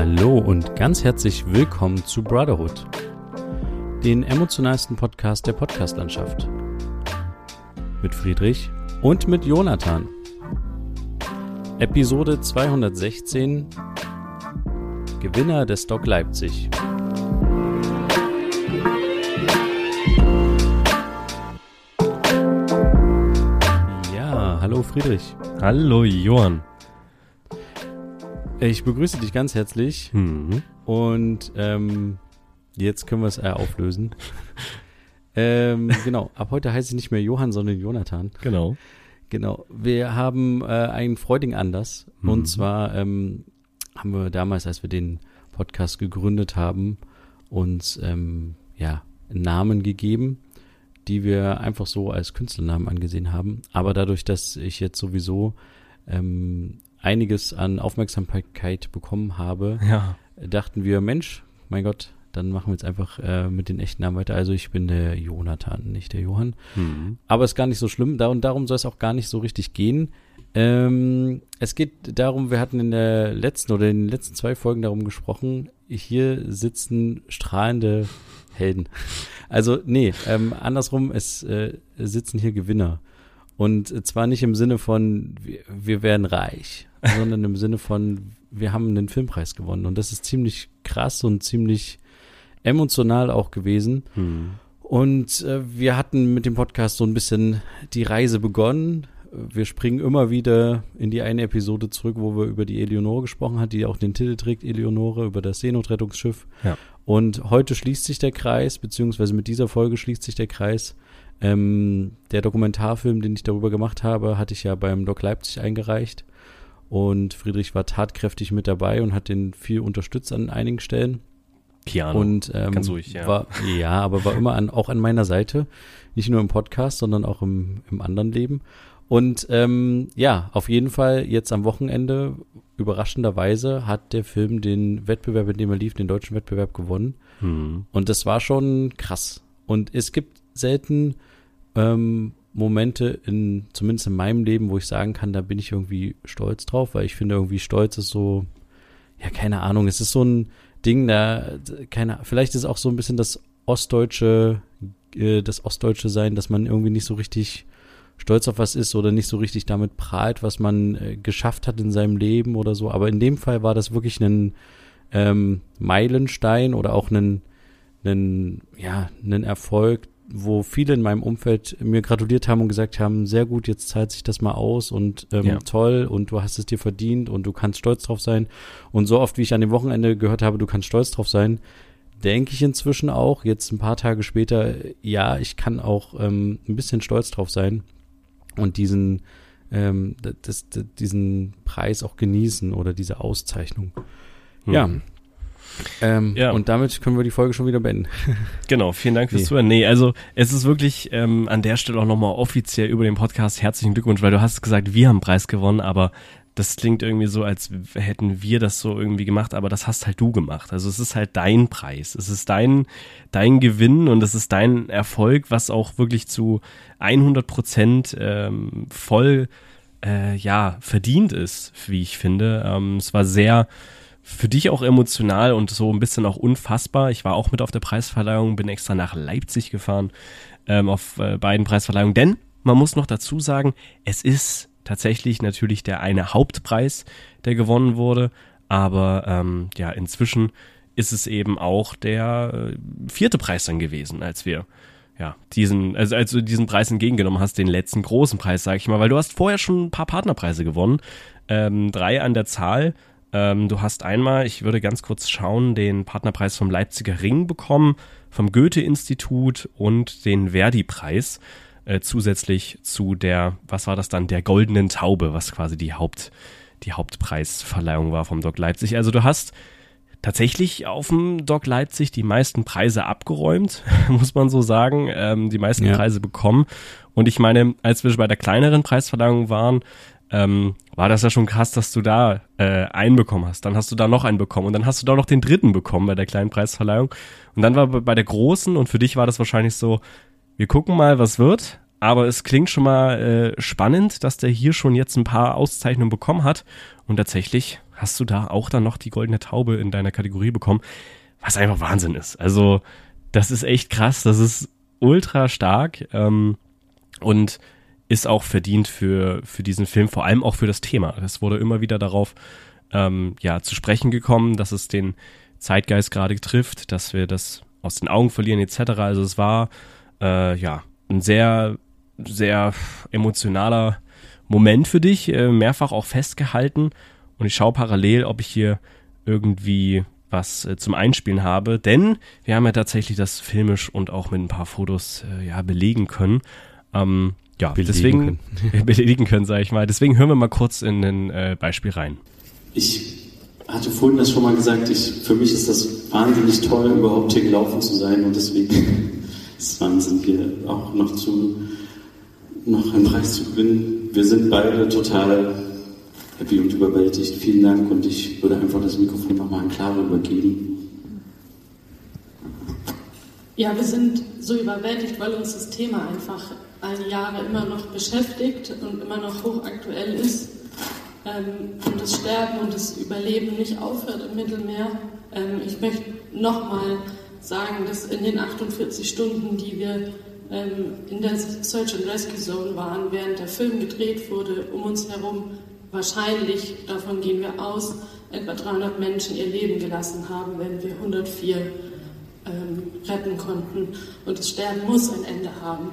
Hallo und ganz herzlich willkommen zu Brotherhood, den emotionalsten Podcast der Podcastlandschaft. Mit Friedrich und mit Jonathan. Episode 216 Gewinner des Doc Leipzig. Ja, hallo Friedrich. Hallo Johann. Ich begrüße dich ganz herzlich Mhm. und ähm, jetzt können wir es äh, auflösen. ähm, genau, ab heute heiße ich nicht mehr Johann, sondern Jonathan. Genau. Genau, wir haben äh, einen freudigen Anlass Mhm. und zwar ähm, haben wir damals, als wir den Podcast gegründet haben, uns ähm, ja Namen gegeben, die wir einfach so als Künstlernamen angesehen haben. Aber dadurch, dass ich jetzt sowieso ähm, einiges an Aufmerksamkeit bekommen habe, Ja. dachten wir, Mensch, mein Gott, dann machen wir jetzt einfach äh, mit den echten Namen weiter. Also ich bin der Jonathan, nicht der Johann. Mhm. Aber ist gar nicht so schlimm. Da und darum soll es auch gar nicht so richtig gehen. Ähm, es geht darum, wir hatten in der letzten oder in den letzten zwei Folgen darum gesprochen, hier sitzen strahlende Helden. Also, nee, ähm, andersrum, es äh, sitzen hier Gewinner. Und zwar nicht im Sinne von, wir, wir werden reich, sondern im Sinne von, wir haben einen Filmpreis gewonnen. Und das ist ziemlich krass und ziemlich emotional auch gewesen. Mhm. Und äh, wir hatten mit dem Podcast so ein bisschen die Reise begonnen. Wir springen immer wieder in die eine Episode zurück, wo wir über die Eleonore gesprochen haben, die auch den Titel trägt, Eleonore, über das Seenotrettungsschiff. Ja. Und heute schließt sich der Kreis, beziehungsweise mit dieser Folge schließt sich der Kreis. Ähm, der Dokumentarfilm, den ich darüber gemacht habe, hatte ich ja beim Doc Leipzig eingereicht. Und Friedrich war tatkräftig mit dabei und hat den viel unterstützt an einigen Stellen. Piano. Und ähm, Ganz ruhig, ja. War, ja, aber war immer an, auch an meiner Seite. Nicht nur im Podcast, sondern auch im, im anderen Leben. Und ähm, ja, auf jeden Fall jetzt am Wochenende, überraschenderweise, hat der Film den Wettbewerb, in dem er lief, den deutschen Wettbewerb gewonnen. Mhm. Und das war schon krass. Und es gibt selten ähm, Momente in, zumindest in meinem Leben, wo ich sagen kann, da bin ich irgendwie stolz drauf, weil ich finde irgendwie Stolz ist so, ja, keine Ahnung, es ist so ein Ding, da, keine, vielleicht ist auch so ein bisschen das ostdeutsche, äh, das ostdeutsche sein, dass man irgendwie nicht so richtig stolz auf was ist oder nicht so richtig damit prahlt, was man äh, geschafft hat in seinem Leben oder so. Aber in dem Fall war das wirklich ein ähm, Meilenstein oder auch ein, ein, ja, ein Erfolg, wo viele in meinem Umfeld mir gratuliert haben und gesagt haben, sehr gut, jetzt zahlt sich das mal aus und ähm, Ja. toll und du hast es dir verdient und du kannst stolz drauf sein. Und so oft, wie ich an dem Wochenende gehört habe, du kannst stolz drauf sein, denke ich inzwischen auch, jetzt ein paar Tage später, ja, ich kann auch ähm, ein bisschen stolz drauf sein und diesen, ähm, das, das, diesen Preis auch genießen oder diese Auszeichnung. Ja. Ähm, Ja. Und damit können wir die Folge schon wieder beenden. Genau, vielen Dank fürs Nee. Zuhören. Nee, also es ist wirklich ähm, an der Stelle auch nochmal offiziell über den Podcast herzlichen Glückwunsch, weil du hast gesagt, wir haben einen Preis gewonnen, aber das klingt irgendwie so, als hätten wir das so irgendwie gemacht, aber das hast halt du gemacht. Also es ist halt dein Preis. Es ist dein, dein Gewinn und es ist dein Erfolg, was auch wirklich zu 100 Prozent ähm, voll, äh, ja, verdient ist, wie ich finde. Ähm, es war sehr für dich auch emotional und so ein bisschen auch unfassbar. Ich war auch mit auf der Preisverleihung, bin extra nach Leipzig gefahren ähm, auf äh, beiden Preisverleihungen. Denn man muss noch dazu sagen, es ist tatsächlich natürlich der eine Hauptpreis, der gewonnen wurde. Aber ähm, ja, inzwischen ist es eben auch der äh, vierte Preis dann gewesen, als wir ja, diesen, also als du diesen Preis entgegengenommen hast, den letzten großen Preis, sag ich mal, weil du hast vorher schon ein paar Partnerpreise gewonnen, ähm, drei an der Zahl. Ähm, du hast einmal, ich würde ganz kurz schauen, den Partnerpreis vom Leipziger Ring bekommen, vom Goethe-Institut und den Verdi-Preis äh, zusätzlich zu der, was war das dann, der Goldenen Taube, was quasi die Haupt, die Hauptpreisverleihung war vom Doc Leipzig. Also du hast tatsächlich auf dem Doc Leipzig die meisten Preise abgeräumt, muss man so sagen, ähm, die meisten Ja. Preise bekommen. Und ich meine, als wir bei der kleineren Preisverleihung waren, ähm, war das ja schon krass, dass du da äh, einen bekommen hast. Dann hast du da noch einen bekommen und dann hast du da noch den dritten bekommen bei der kleinen Preisverleihung. Und dann war bei- der großen und für dich war das wahrscheinlich so, wir gucken mal, was wird. Aber es klingt schon mal äh, spannend, dass der hier schon jetzt ein paar Auszeichnungen bekommen hat. Und tatsächlich hast du da auch dann noch die goldene Taube in deiner Kategorie bekommen, was einfach Wahnsinn ist. Also das ist echt krass, das ist ultra stark ähm, und ist auch verdient für, für diesen Film, vor allem auch für das Thema. Es wurde immer wieder darauf ähm, ja, zu sprechen gekommen, dass es den Zeitgeist gerade trifft, dass wir das aus den Augen verlieren etc. Also es war äh, ja ein sehr, sehr emotionaler Moment für dich, äh, mehrfach auch festgehalten. Und ich schaue parallel, ob ich hier irgendwie was äh, zum Einspielen habe, denn wir haben ja tatsächlich das filmisch und auch mit ein paar Fotos äh, ja belegen können. Ähm, ja, belegen deswegen können. belegen können, sage ich mal. Deswegen hören wir mal kurz in ein äh, Beispiel rein. Ich hatte vorhin das schon mal gesagt, ich, für mich ist das wahnsinnig toll, überhaupt hier gelaufen zu sein und deswegen ist es Wahnsinn, hier auch noch zu noch einen Preis zu gewinnen. Wir sind beide total happy und überwältigt. Vielen Dank und ich würde einfach das Mikrofon nochmal an Clara übergeben. Ja, wir sind so überwältigt, weil uns das Thema einfach all Jahre immer noch beschäftigt und immer noch hochaktuell ist. Ähm, und das Sterben und das Überleben nicht aufhört im Mittelmeer. Ähm, ich möchte nochmal sagen, dass in den 48 Stunden, die wir ähm, in der Search and Rescue Zone waren, während der Film gedreht wurde, um uns herum wahrscheinlich, davon gehen wir aus, etwa 300 Menschen ihr Leben gelassen haben, wenn wir 104 ähm, retten konnten. Und das Sterben muss ein Ende haben.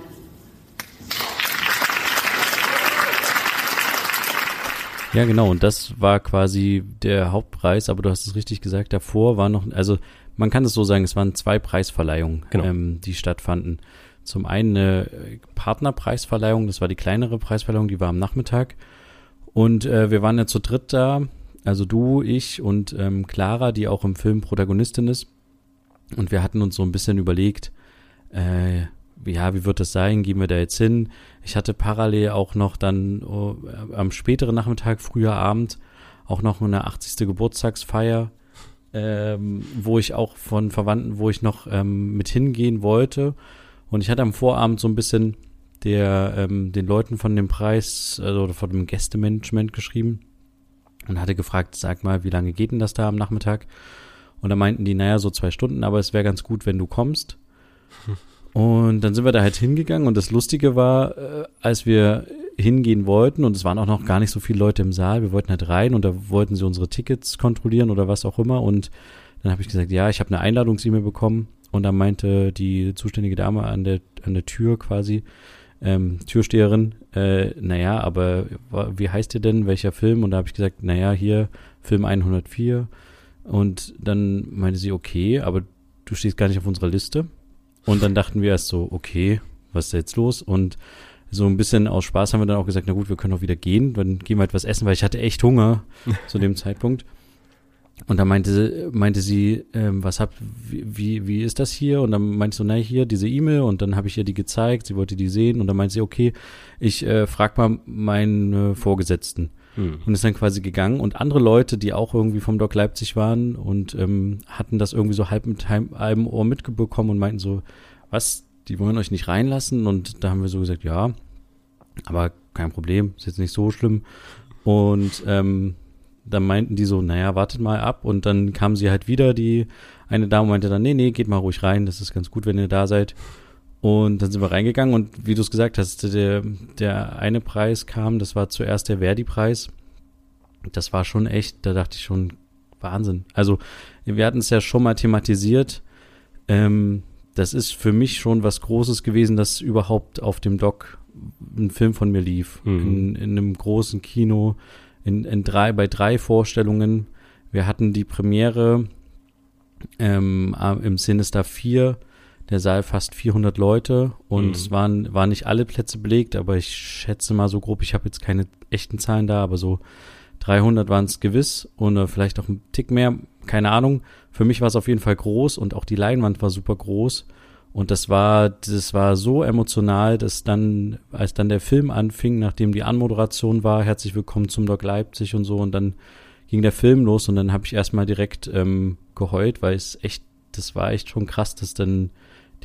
Ja, genau. Und das war quasi der Hauptpreis, aber du hast es richtig gesagt, davor war noch, also man kann es so sagen, es waren zwei Preisverleihungen, genau. ähm, die stattfanden. Zum einen eine Partnerpreisverleihung, das war die kleinere Preisverleihung, die war am Nachmittag. Und äh, wir waren ja zu dritt da, also du, ich und ähm, Clara, die auch im Film Protagonistin ist. Und wir hatten uns so ein bisschen überlegt, äh, ja, wie wird das sein? Gehen wir da jetzt hin? Ich hatte parallel auch noch dann oh, am späteren Nachmittag, früher Abend, auch noch eine 80. Geburtstagsfeier, ähm, wo ich auch von Verwandten, wo ich noch ähm, mit hingehen wollte. Und ich hatte am Vorabend so ein bisschen der, ähm, den Leuten von dem Preis, also von dem Gästemanagement geschrieben und hatte gefragt, sag mal, wie lange geht denn das da am Nachmittag? Und da meinten die, naja, so zwei Stunden, aber es wäre ganz gut, wenn du kommst. Und dann sind wir da halt hingegangen und das Lustige war, äh, als wir hingehen wollten und es waren auch noch gar nicht so viele Leute im Saal, wir wollten halt rein und da wollten sie unsere Tickets kontrollieren oder was auch immer und dann habe ich gesagt, ja, ich habe eine Einladungs-E-Mail bekommen und dann meinte die zuständige Dame an der an der Tür quasi, ähm, Türsteherin, äh, naja, aber wie heißt ihr denn, welcher Film? Und da habe ich gesagt, naja, hier Film 104 und dann meinte sie, okay, aber du stehst gar nicht auf unserer Liste. Und dann dachten wir erst so, okay, was ist da jetzt los? Und so ein bisschen aus Spaß haben wir dann auch gesagt, na gut, wir können auch wieder gehen, dann gehen wir etwas essen, weil ich hatte echt Hunger zu dem Zeitpunkt. Und dann meinte, sie, meinte sie, ähm, was habt, wie, wie ist das hier? Und dann meinte ich so, na hier, diese E-Mail. Und dann habe ich ihr die gezeigt, sie wollte die sehen. Und dann meinte sie, okay, ich äh, frag mal meinen äh, Vorgesetzten. Hm. Und ist dann quasi gegangen. Und andere Leute, die auch irgendwie vom Doc Leipzig waren und ähm, hatten das irgendwie so halb mit halbem Ohr mitbekommen und meinten so, was, die wollen euch nicht reinlassen? Und da haben wir so gesagt, ja, aber kein Problem, ist jetzt nicht so schlimm. Und ähm, dann meinten die so, naja, wartet mal ab. Und dann kam sie halt wieder, die eine Dame meinte dann, nee, nee, geht mal ruhig rein, das ist ganz gut, wenn ihr da seid. Und dann sind wir reingegangen und wie du es gesagt hast, der, der eine Preis kam, das war zuerst der Verdi-Preis. Das war schon echt, da dachte ich schon, Wahnsinn. Also, wir hatten es ja schon mal thematisiert. Ähm, das ist für mich schon was Großes gewesen, dass überhaupt auf dem Doc ein Film von mir lief. Mhm. In, in einem großen Kino, in, in drei, bei drei Vorstellungen. Wir hatten die Premiere ähm, im Sinister 4 der Saal fast 400 Leute und mhm. es waren, waren nicht alle Plätze belegt, aber ich schätze mal so grob, ich habe jetzt keine echten Zahlen da, aber so 300 waren es gewiss und äh, vielleicht auch ein Tick mehr, keine Ahnung. Für mich war es auf jeden Fall groß und auch die Leinwand war super groß und das war, das war so emotional, dass dann, als dann der Film anfing, nachdem die Anmoderation war, herzlich willkommen zum Doc Leipzig und so und dann ging der Film los und dann habe ich erstmal direkt ähm, geheult, weil es echt, das war echt schon krass, dass dann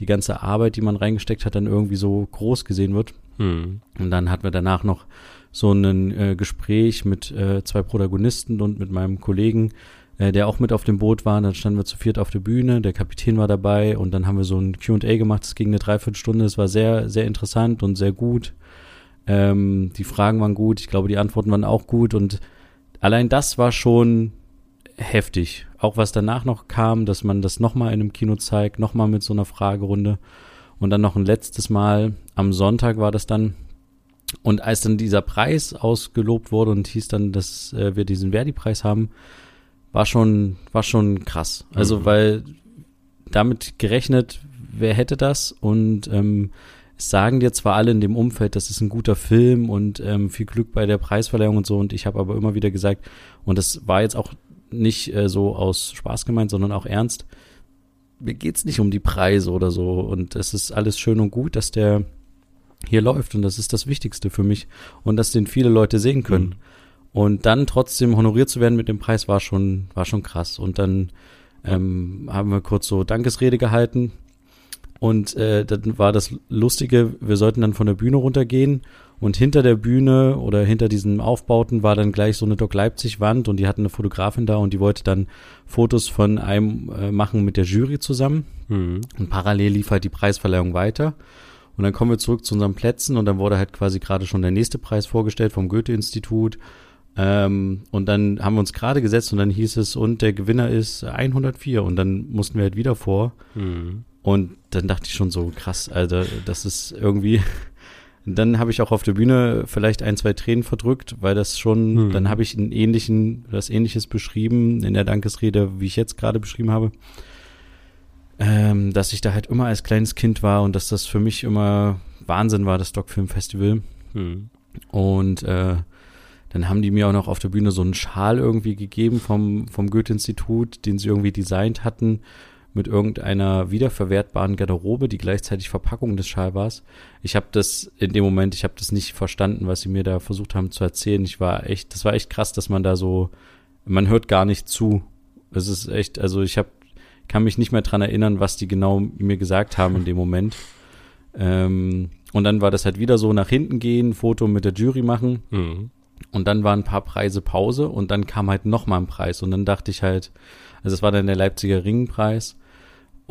die ganze Arbeit, die man reingesteckt hat, dann irgendwie so groß gesehen wird. Mhm. Und dann hatten wir danach noch so ein äh, Gespräch mit äh, zwei Protagonisten und mit meinem Kollegen, äh, der auch mit auf dem Boot war. Und dann standen wir zu viert auf der Bühne, der Kapitän war dabei und dann haben wir so ein Q&A gemacht. Es ging eine Dreiviertelstunde. Es war sehr, sehr interessant und sehr gut. Ähm, die Fragen waren gut. Ich glaube, die Antworten waren auch gut und allein das war schon heftig. Auch was danach noch kam, dass man das nochmal in einem Kino zeigt, nochmal mit so einer Fragerunde. Und dann noch ein letztes Mal, am Sonntag war das dann. Und als dann dieser Preis ausgelobt wurde und hieß dann, dass äh, wir diesen Verdi-Preis haben, war schon, war schon krass. Also, mhm. weil damit gerechnet, wer hätte das? Und ähm, es sagen dir zwar alle in dem Umfeld, das ist ein guter Film und ähm, viel Glück bei der Preisverleihung und so. Und ich habe aber immer wieder gesagt, und das war jetzt auch nicht äh, so aus Spaß gemeint, sondern auch ernst. Mir geht's nicht um die Preise oder so. Und es ist alles schön und gut, dass der hier läuft. Und das ist das Wichtigste für mich. Und dass den viele Leute sehen können. Mhm. Und dann trotzdem honoriert zu werden mit dem Preis war schon, war schon krass. Und dann ähm, haben wir kurz so Dankesrede gehalten. Und äh, dann war das Lustige, wir sollten dann von der Bühne runtergehen und hinter der Bühne oder hinter diesen Aufbauten war dann gleich so eine Doc Leipzig Wand und die hatten eine Fotografin da und die wollte dann Fotos von einem äh, machen mit der Jury zusammen. Mhm. Und parallel lief halt die Preisverleihung weiter. Und dann kommen wir zurück zu unseren Plätzen und dann wurde halt quasi gerade schon der nächste Preis vorgestellt vom Goethe-Institut. Ähm, und dann haben wir uns gerade gesetzt und dann hieß es, und der Gewinner ist 104 und dann mussten wir halt wieder vor. Mhm. Und dann dachte ich schon so, krass, Alter, das ist irgendwie dann habe ich auch auf der Bühne vielleicht ein, zwei Tränen verdrückt, weil das schon, hm. dann habe ich einen ähnlichen, das ähnliches beschrieben in der Dankesrede, wie ich jetzt gerade beschrieben habe. Ähm, dass ich da halt immer als kleines Kind war und dass das für mich immer Wahnsinn war, das Doc Festival. Hm. Und äh, dann haben die mir auch noch auf der Bühne so einen Schal irgendwie gegeben vom, vom Goethe-Institut, den sie irgendwie designt hatten mit irgendeiner wiederverwertbaren Garderobe, die gleichzeitig Verpackung des Schalbars. Ich habe das in dem Moment, ich habe das nicht verstanden, was sie mir da versucht haben zu erzählen. Ich war echt, das war echt krass, dass man da so, man hört gar nicht zu. Es ist echt, also ich habe, kann mich nicht mehr dran erinnern, was die genau mir gesagt haben in dem Moment. Ähm, und dann war das halt wieder so nach hinten gehen, Foto mit der Jury machen. Mhm. Und dann waren ein paar Preise Pause und dann kam halt noch mal ein Preis und dann dachte ich halt, also es war dann der Leipziger Ringpreis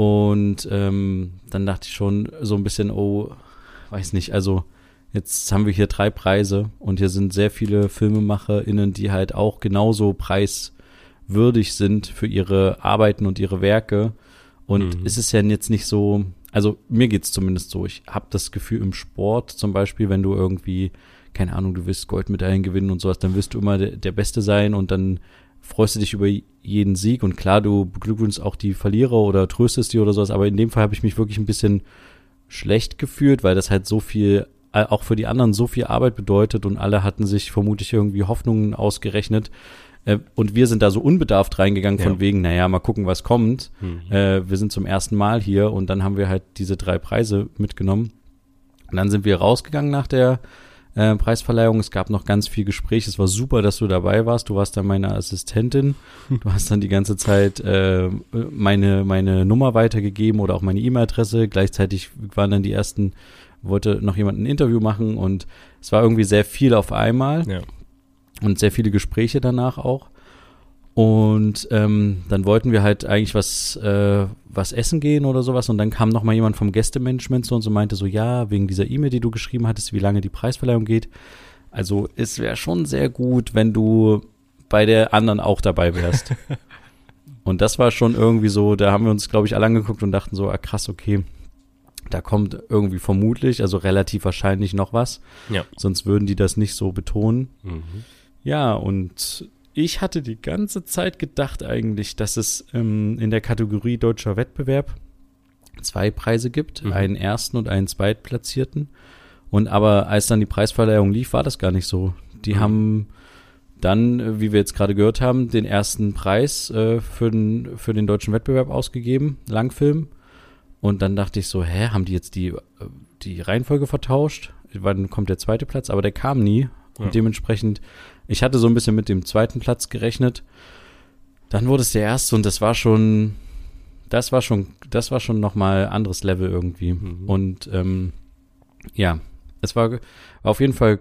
und ähm, dann dachte ich schon so ein bisschen, oh, weiß nicht, also jetzt haben wir hier drei Preise und hier sind sehr viele FilmemacherInnen, die halt auch genauso preiswürdig sind für ihre Arbeiten und ihre Werke. Und mhm. es ist ja jetzt nicht so, also mir geht's zumindest so, ich habe das Gefühl im Sport zum Beispiel, wenn du irgendwie, keine Ahnung, du willst Goldmedaillen gewinnen und sowas, dann wirst du immer der, der Beste sein und dann freust du dich über jeden Sieg und klar, du beglückwünschst auch die Verlierer oder tröstest die oder sowas, aber in dem Fall habe ich mich wirklich ein bisschen schlecht gefühlt, weil das halt so viel, äh, auch für die anderen so viel Arbeit bedeutet und alle hatten sich vermutlich irgendwie Hoffnungen ausgerechnet. Äh, und wir sind da so unbedarft reingegangen ja. von wegen, naja, mal gucken, was kommt. Mhm. Äh, wir sind zum ersten Mal hier und dann haben wir halt diese drei Preise mitgenommen. Und dann sind wir rausgegangen nach der äh, Preisverleihung. Es gab noch ganz viel Gespräch. Es war super, dass du dabei warst. Du warst dann meine Assistentin. Du hast dann die ganze Zeit äh, meine, meine Nummer weitergegeben oder auch meine E-Mail-Adresse. Gleichzeitig waren dann die ersten, wollte noch jemand ein Interview machen und es war irgendwie sehr viel auf einmal. Ja. Und sehr viele Gespräche danach auch. Und ähm, dann wollten wir halt eigentlich was, äh, was essen gehen oder sowas. Und dann kam noch mal jemand vom Gästemanagement zu uns und meinte so, ja, wegen dieser E-Mail, die du geschrieben hattest, wie lange die Preisverleihung geht. Also es wäre schon sehr gut, wenn du bei der anderen auch dabei wärst. und das war schon irgendwie so, da haben wir uns, glaube ich, alle angeguckt und dachten so, ah krass, okay, da kommt irgendwie vermutlich, also relativ wahrscheinlich noch was. Ja. Sonst würden die das nicht so betonen. Mhm. Ja, und ich hatte die ganze Zeit gedacht eigentlich, dass es ähm, in der Kategorie deutscher Wettbewerb zwei Preise gibt, mhm. einen ersten und einen zweitplatzierten. Und aber als dann die Preisverleihung lief, war das gar nicht so. Die mhm. haben dann, wie wir jetzt gerade gehört haben, den ersten Preis äh, für, den, für den deutschen Wettbewerb ausgegeben, Langfilm. Und dann dachte ich so, hä, haben die jetzt die, äh, die Reihenfolge vertauscht? Wann kommt der zweite Platz? Aber der kam nie. Und ja. dementsprechend ich hatte so ein bisschen mit dem zweiten Platz gerechnet. Dann wurde es der erste und das war schon, das war schon, das war schon nochmal anderes Level irgendwie. Mhm. Und ähm, ja, es war, war auf jeden Fall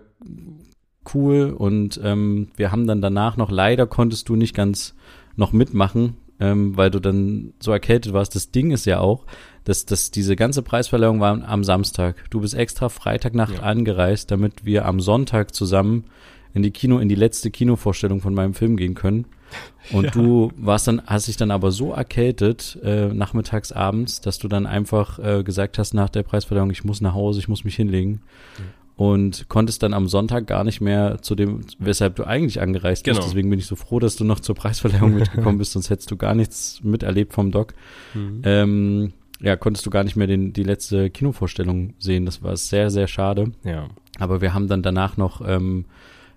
cool und ähm, wir haben dann danach noch, leider konntest du nicht ganz noch mitmachen, ähm, weil du dann so erkältet warst. Das Ding ist ja auch, dass, dass diese ganze Preisverleihung war am Samstag. Du bist extra Freitagnacht ja. angereist, damit wir am Sonntag zusammen in die Kino, in die letzte Kinovorstellung von meinem Film gehen können. Und ja. du warst dann, hast dich dann aber so erkältet, äh, nachmittags, abends, dass du dann einfach äh, gesagt hast nach der Preisverleihung, ich muss nach Hause, ich muss mich hinlegen. Mhm. Und konntest dann am Sonntag gar nicht mehr zu dem, weshalb du eigentlich angereist genau. bist. Deswegen bin ich so froh, dass du noch zur Preisverleihung mitgekommen bist, sonst hättest du gar nichts miterlebt vom Doc. Mhm. Ähm, ja, konntest du gar nicht mehr den, die letzte Kinovorstellung sehen. Das war sehr, sehr schade. Ja. Aber wir haben dann danach noch ähm,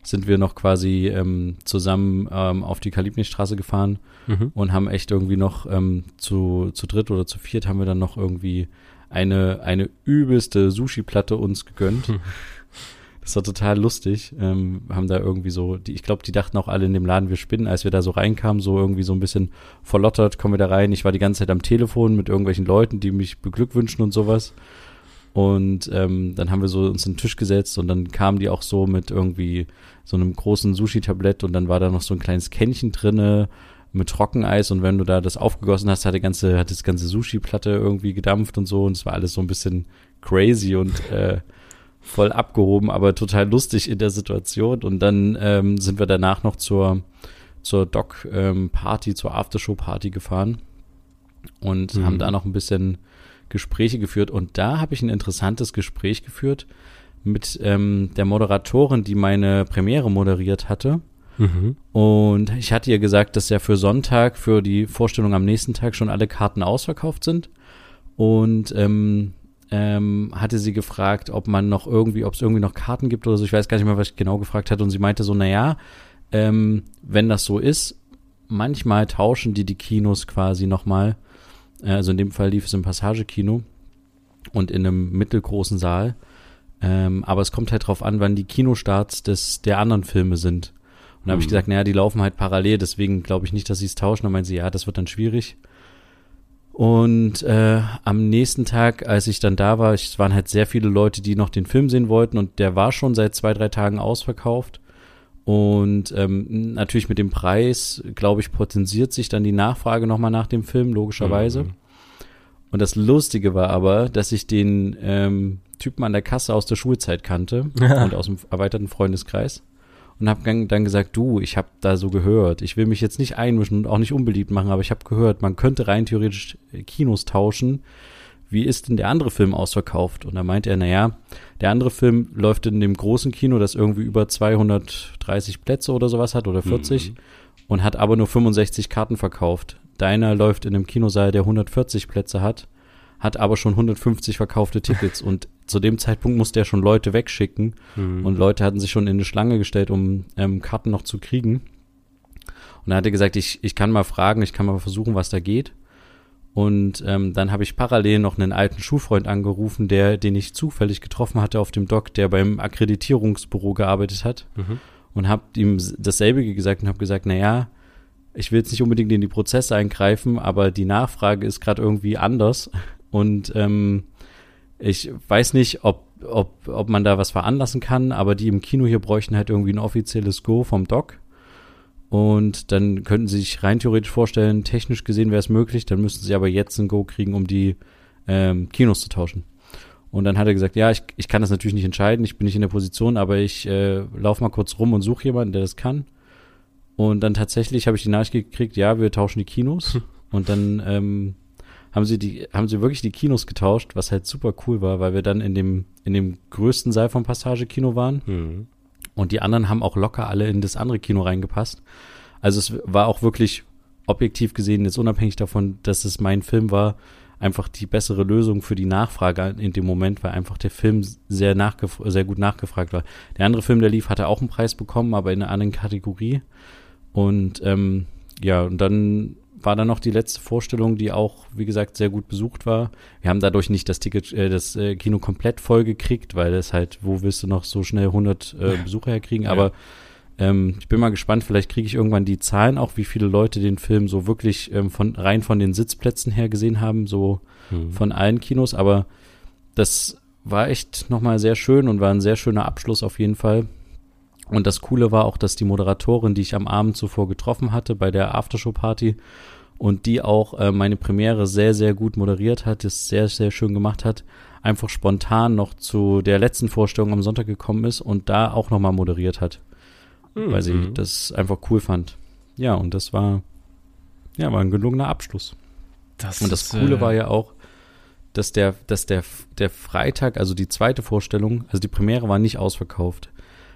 sind wir noch quasi ähm, zusammen ähm, auf die Kalibnichstraße gefahren mhm. und haben echt irgendwie noch ähm, zu, zu dritt oder zu viert haben wir dann noch irgendwie eine, eine übelste Sushi-Platte uns gegönnt. Mhm. Das war total lustig. Ähm, haben da irgendwie so, die, ich glaube, die dachten auch alle in dem Laden, wir spinnen, als wir da so reinkamen, so irgendwie so ein bisschen verlottert, kommen wir da rein. Ich war die ganze Zeit am Telefon mit irgendwelchen Leuten, die mich beglückwünschen und sowas. Und ähm, dann haben wir so uns einen Tisch gesetzt und dann kamen die auch so mit irgendwie so einem großen Sushi-Tablett und dann war da noch so ein kleines Kännchen drinne mit Trockeneis und wenn du da das aufgegossen hast, hat die ganze, hat das ganze Sushi-Platte irgendwie gedampft und so und es war alles so ein bisschen crazy und äh, voll abgehoben, aber total lustig in der Situation und dann ähm, sind wir danach noch zur zur Doc-Party, ähm, zur Aftershow-Party gefahren und mhm. haben da noch ein bisschen Gespräche geführt. Und da habe ich ein interessantes Gespräch geführt mit ähm, der Moderatorin, die meine Premiere moderiert hatte. Mhm. Und ich hatte ihr gesagt, dass ja für Sonntag, für die Vorstellung am nächsten Tag schon alle Karten ausverkauft sind. Und ähm, ähm, hatte sie gefragt, ob man noch irgendwie, ob es irgendwie noch Karten gibt oder so. Ich weiß gar nicht mehr, was ich genau gefragt hatte. Und sie meinte so, naja, ähm, wenn das so ist, manchmal tauschen die die Kinos quasi nochmal also in dem Fall lief es im Passagekino und in einem mittelgroßen Saal. Ähm, aber es kommt halt drauf an, wann die Kinostarts des, der anderen Filme sind. Und da habe ich hm. gesagt, naja, die laufen halt parallel, deswegen glaube ich nicht, dass sie es tauschen. Dann meinen sie, ja, das wird dann schwierig. Und äh, am nächsten Tag, als ich dann da war, es waren halt sehr viele Leute, die noch den Film sehen wollten und der war schon seit zwei, drei Tagen ausverkauft. Und ähm, natürlich mit dem Preis, glaube ich, potenziert sich dann die Nachfrage nochmal nach dem Film, logischerweise. Mhm. Und das Lustige war aber, dass ich den ähm, Typen an der Kasse aus der Schulzeit kannte und aus dem erweiterten Freundeskreis. Und habe dann gesagt, du, ich habe da so gehört, ich will mich jetzt nicht einmischen und auch nicht unbeliebt machen, aber ich habe gehört, man könnte rein theoretisch Kinos tauschen wie ist denn der andere Film ausverkauft? Und da meint er, naja, der andere Film läuft in dem großen Kino, das irgendwie über 230 Plätze oder sowas hat oder 40 mhm. und hat aber nur 65 Karten verkauft. Deiner läuft in einem Kinosaal, der 140 Plätze hat, hat aber schon 150 verkaufte Tickets und zu dem Zeitpunkt musste er schon Leute wegschicken mhm. und Leute hatten sich schon in eine Schlange gestellt, um ähm, Karten noch zu kriegen. Und da hat er gesagt, ich, ich kann mal fragen, ich kann mal versuchen, was da geht. Und ähm, dann habe ich parallel noch einen alten Schulfreund angerufen, der, den ich zufällig getroffen hatte auf dem Dock, der beim Akkreditierungsbüro gearbeitet hat. Mhm. Und habe ihm dasselbe gesagt und habe gesagt, na ja, ich will jetzt nicht unbedingt in die Prozesse eingreifen, aber die Nachfrage ist gerade irgendwie anders. Und ähm, ich weiß nicht, ob, ob, ob man da was veranlassen kann, aber die im Kino hier bräuchten halt irgendwie ein offizielles Go vom Doc. Und dann könnten sie sich rein theoretisch vorstellen, technisch gesehen wäre es möglich, dann müssten sie aber jetzt ein Go kriegen, um die ähm, Kinos zu tauschen. Und dann hat er gesagt, ja, ich, ich kann das natürlich nicht entscheiden, ich bin nicht in der Position, aber ich äh, laufe mal kurz rum und suche jemanden, der das kann. Und dann tatsächlich habe ich die Nachricht gekriegt, ja, wir tauschen die Kinos. Und dann ähm, haben sie die, haben sie wirklich die Kinos getauscht, was halt super cool war, weil wir dann in dem, in dem größten Saal vom Passage-Kino waren. Mhm. Und die anderen haben auch locker alle in das andere Kino reingepasst. Also es war auch wirklich objektiv gesehen, jetzt unabhängig davon, dass es mein Film war, einfach die bessere Lösung für die Nachfrage in dem Moment, weil einfach der Film sehr, sehr gut nachgefragt war. Der andere Film, der lief, hatte auch einen Preis bekommen, aber in einer anderen Kategorie. Und ähm, ja, und dann war dann noch die letzte Vorstellung, die auch, wie gesagt, sehr gut besucht war. Wir haben dadurch nicht das Ticket, äh, das äh, Kino komplett voll gekriegt, weil das halt, wo willst du noch so schnell 100 äh, Besucher herkriegen? Ja. Aber ähm, ich bin mal gespannt, vielleicht kriege ich irgendwann die Zahlen auch, wie viele Leute den Film so wirklich ähm, von rein von den Sitzplätzen her gesehen haben, so mhm. von allen Kinos. Aber das war echt nochmal sehr schön und war ein sehr schöner Abschluss auf jeden Fall. Und das Coole war auch, dass die Moderatorin, die ich am Abend zuvor getroffen hatte bei der Aftershow-Party und die auch äh, meine Premiere sehr, sehr gut moderiert hat, es sehr, sehr schön gemacht hat, einfach spontan noch zu der letzten Vorstellung am Sonntag gekommen ist und da auch nochmal moderiert hat, mhm. weil sie mhm. das einfach cool fand. Ja, und das war, ja, war ein gelungener Abschluss. Das und das ist, Coole äh, war ja auch, dass der, dass der, der Freitag, also die zweite Vorstellung, also die Premiere war nicht ausverkauft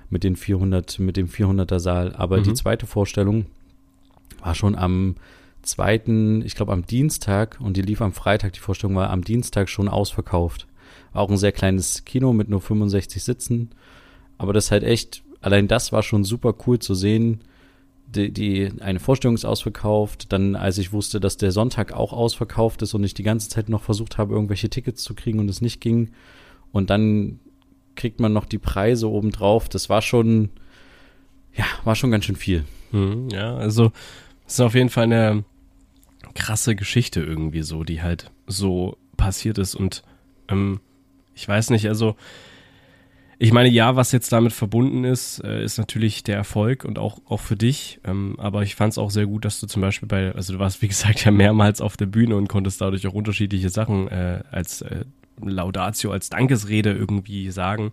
mit den 400, mit dem 400er Saal, aber mhm. die zweite Vorstellung war schon am zweiten, ich glaube am Dienstag und die lief am Freitag, die Vorstellung war am Dienstag schon ausverkauft. War auch ein sehr kleines Kino mit nur 65 Sitzen, aber das halt echt, allein das war schon super cool zu sehen, die, die eine Vorstellung ist ausverkauft. Dann, als ich wusste, dass der Sonntag auch ausverkauft ist und ich die ganze Zeit noch versucht habe, irgendwelche Tickets zu kriegen und es nicht ging. Und dann kriegt man noch die Preise obendrauf. Das war schon, ja, war schon ganz schön viel. Hm, ja, also es ist auf jeden Fall eine krasse Geschichte irgendwie so, die halt so passiert ist. Und ähm, ich weiß nicht, also ich meine, ja, was jetzt damit verbunden ist, äh, ist natürlich der Erfolg und auch, auch für dich. Ähm, aber ich fand es auch sehr gut, dass du zum Beispiel bei, also du warst, wie gesagt, ja mehrmals auf der Bühne und konntest dadurch auch unterschiedliche Sachen äh, als äh, Laudatio, als Dankesrede irgendwie sagen.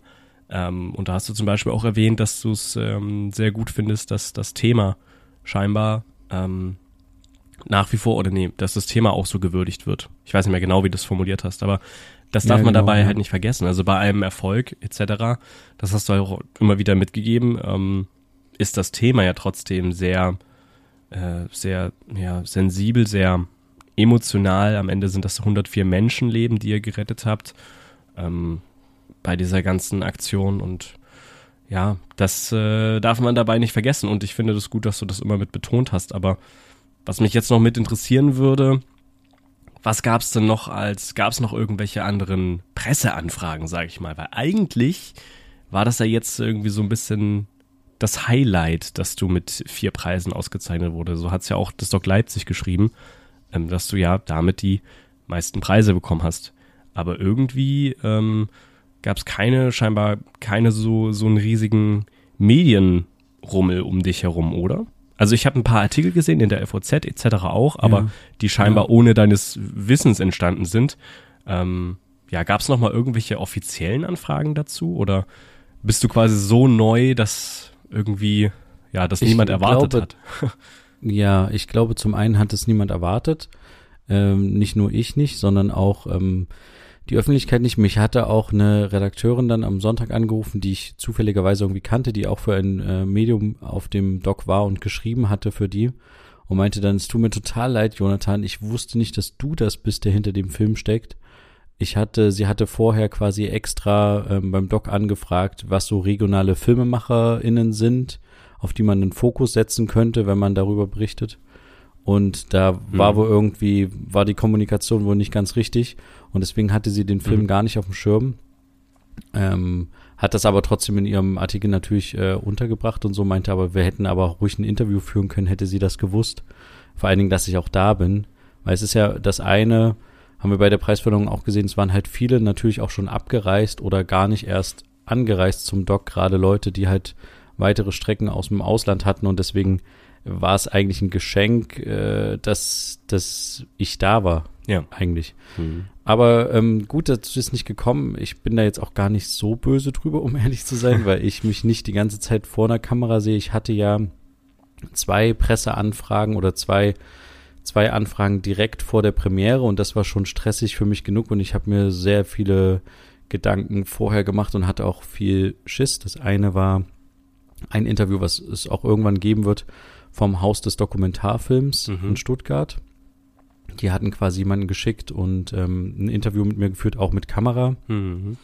Ähm, und da hast du zum Beispiel auch erwähnt, dass du es ähm, sehr gut findest, dass das Thema scheinbar ähm, nach wie vor, oder nee, dass das Thema auch so gewürdigt wird. Ich weiß nicht mehr genau, wie du das formuliert hast, aber das darf ja, man genau, dabei ja. halt nicht vergessen. Also bei einem Erfolg etc., das hast du auch immer wieder mitgegeben, ähm, ist das Thema ja trotzdem sehr, äh, sehr ja, sensibel, sehr emotional. Am Ende sind das 104 Menschenleben, die ihr gerettet habt ähm, bei dieser ganzen Aktion und ja, das äh, darf man dabei nicht vergessen und ich finde das gut, dass du das immer mit betont hast. Aber was mich jetzt noch mit interessieren würde, was gab's denn noch als, gab's noch irgendwelche anderen Presseanfragen, sage ich mal? Weil eigentlich war das ja jetzt irgendwie so ein bisschen das Highlight, dass du mit vier Preisen ausgezeichnet wurde. So hat's ja auch das Doc Leipzig geschrieben, ähm, dass du ja damit die meisten Preise bekommen hast. Aber irgendwie ähm, gab es keine, scheinbar keine so, so einen riesigen Medienrummel um dich herum, oder? Also ich habe ein paar Artikel gesehen in der FOZ etc. auch, aber ja. die scheinbar ja. ohne deines Wissens entstanden sind. Ähm, ja, gab es nochmal irgendwelche offiziellen Anfragen dazu oder bist du quasi so neu, dass irgendwie ja, das niemand erwartet glaube, hat? ja, ich glaube, zum einen hat es niemand erwartet, ähm, nicht nur ich nicht, sondern auch ähm, die Öffentlichkeit nicht. Mich hatte auch eine Redakteurin dann am Sonntag angerufen, die ich zufälligerweise irgendwie kannte, die auch für ein äh, Medium auf dem Doc war und geschrieben hatte für die und meinte dann, es tut mir total leid, Jonathan, ich wusste nicht, dass du das bist, der hinter dem Film steckt. Ich hatte, sie hatte vorher quasi extra ähm, beim Doc angefragt, was so regionale FilmemacherInnen sind, auf die man einen Fokus setzen könnte, wenn man darüber berichtet. Und da mhm. war wohl irgendwie, war die Kommunikation wohl nicht ganz richtig. Und deswegen hatte sie den Film mhm. gar nicht auf dem Schirm. Ähm, hat das aber trotzdem in ihrem Artikel natürlich äh, untergebracht und so meinte aber, wir hätten aber ruhig ein Interview führen können, hätte sie das gewusst. Vor allen Dingen, dass ich auch da bin. Weil es ist ja das eine, haben wir bei der Preisverleihung auch gesehen, es waren halt viele natürlich auch schon abgereist oder gar nicht erst angereist zum Doc, gerade Leute, die halt weitere Strecken aus dem Ausland hatten und deswegen war es eigentlich ein Geschenk, äh, dass, dass ich da war. Ja. Eigentlich. Mhm. Aber ähm, gut, dazu ist nicht gekommen. Ich bin da jetzt auch gar nicht so böse drüber, um ehrlich zu sein, weil ich mich nicht die ganze Zeit vor einer Kamera sehe. Ich hatte ja zwei Presseanfragen oder zwei, zwei Anfragen direkt vor der Premiere und das war schon stressig für mich genug und ich habe mir sehr viele Gedanken vorher gemacht und hatte auch viel Schiss. Das eine war ein Interview, was es auch irgendwann geben wird, vom Haus des Dokumentarfilms mhm. in Stuttgart. Die hatten quasi jemanden geschickt und ähm, ein Interview mit mir geführt, auch mit Kamera. Mhm.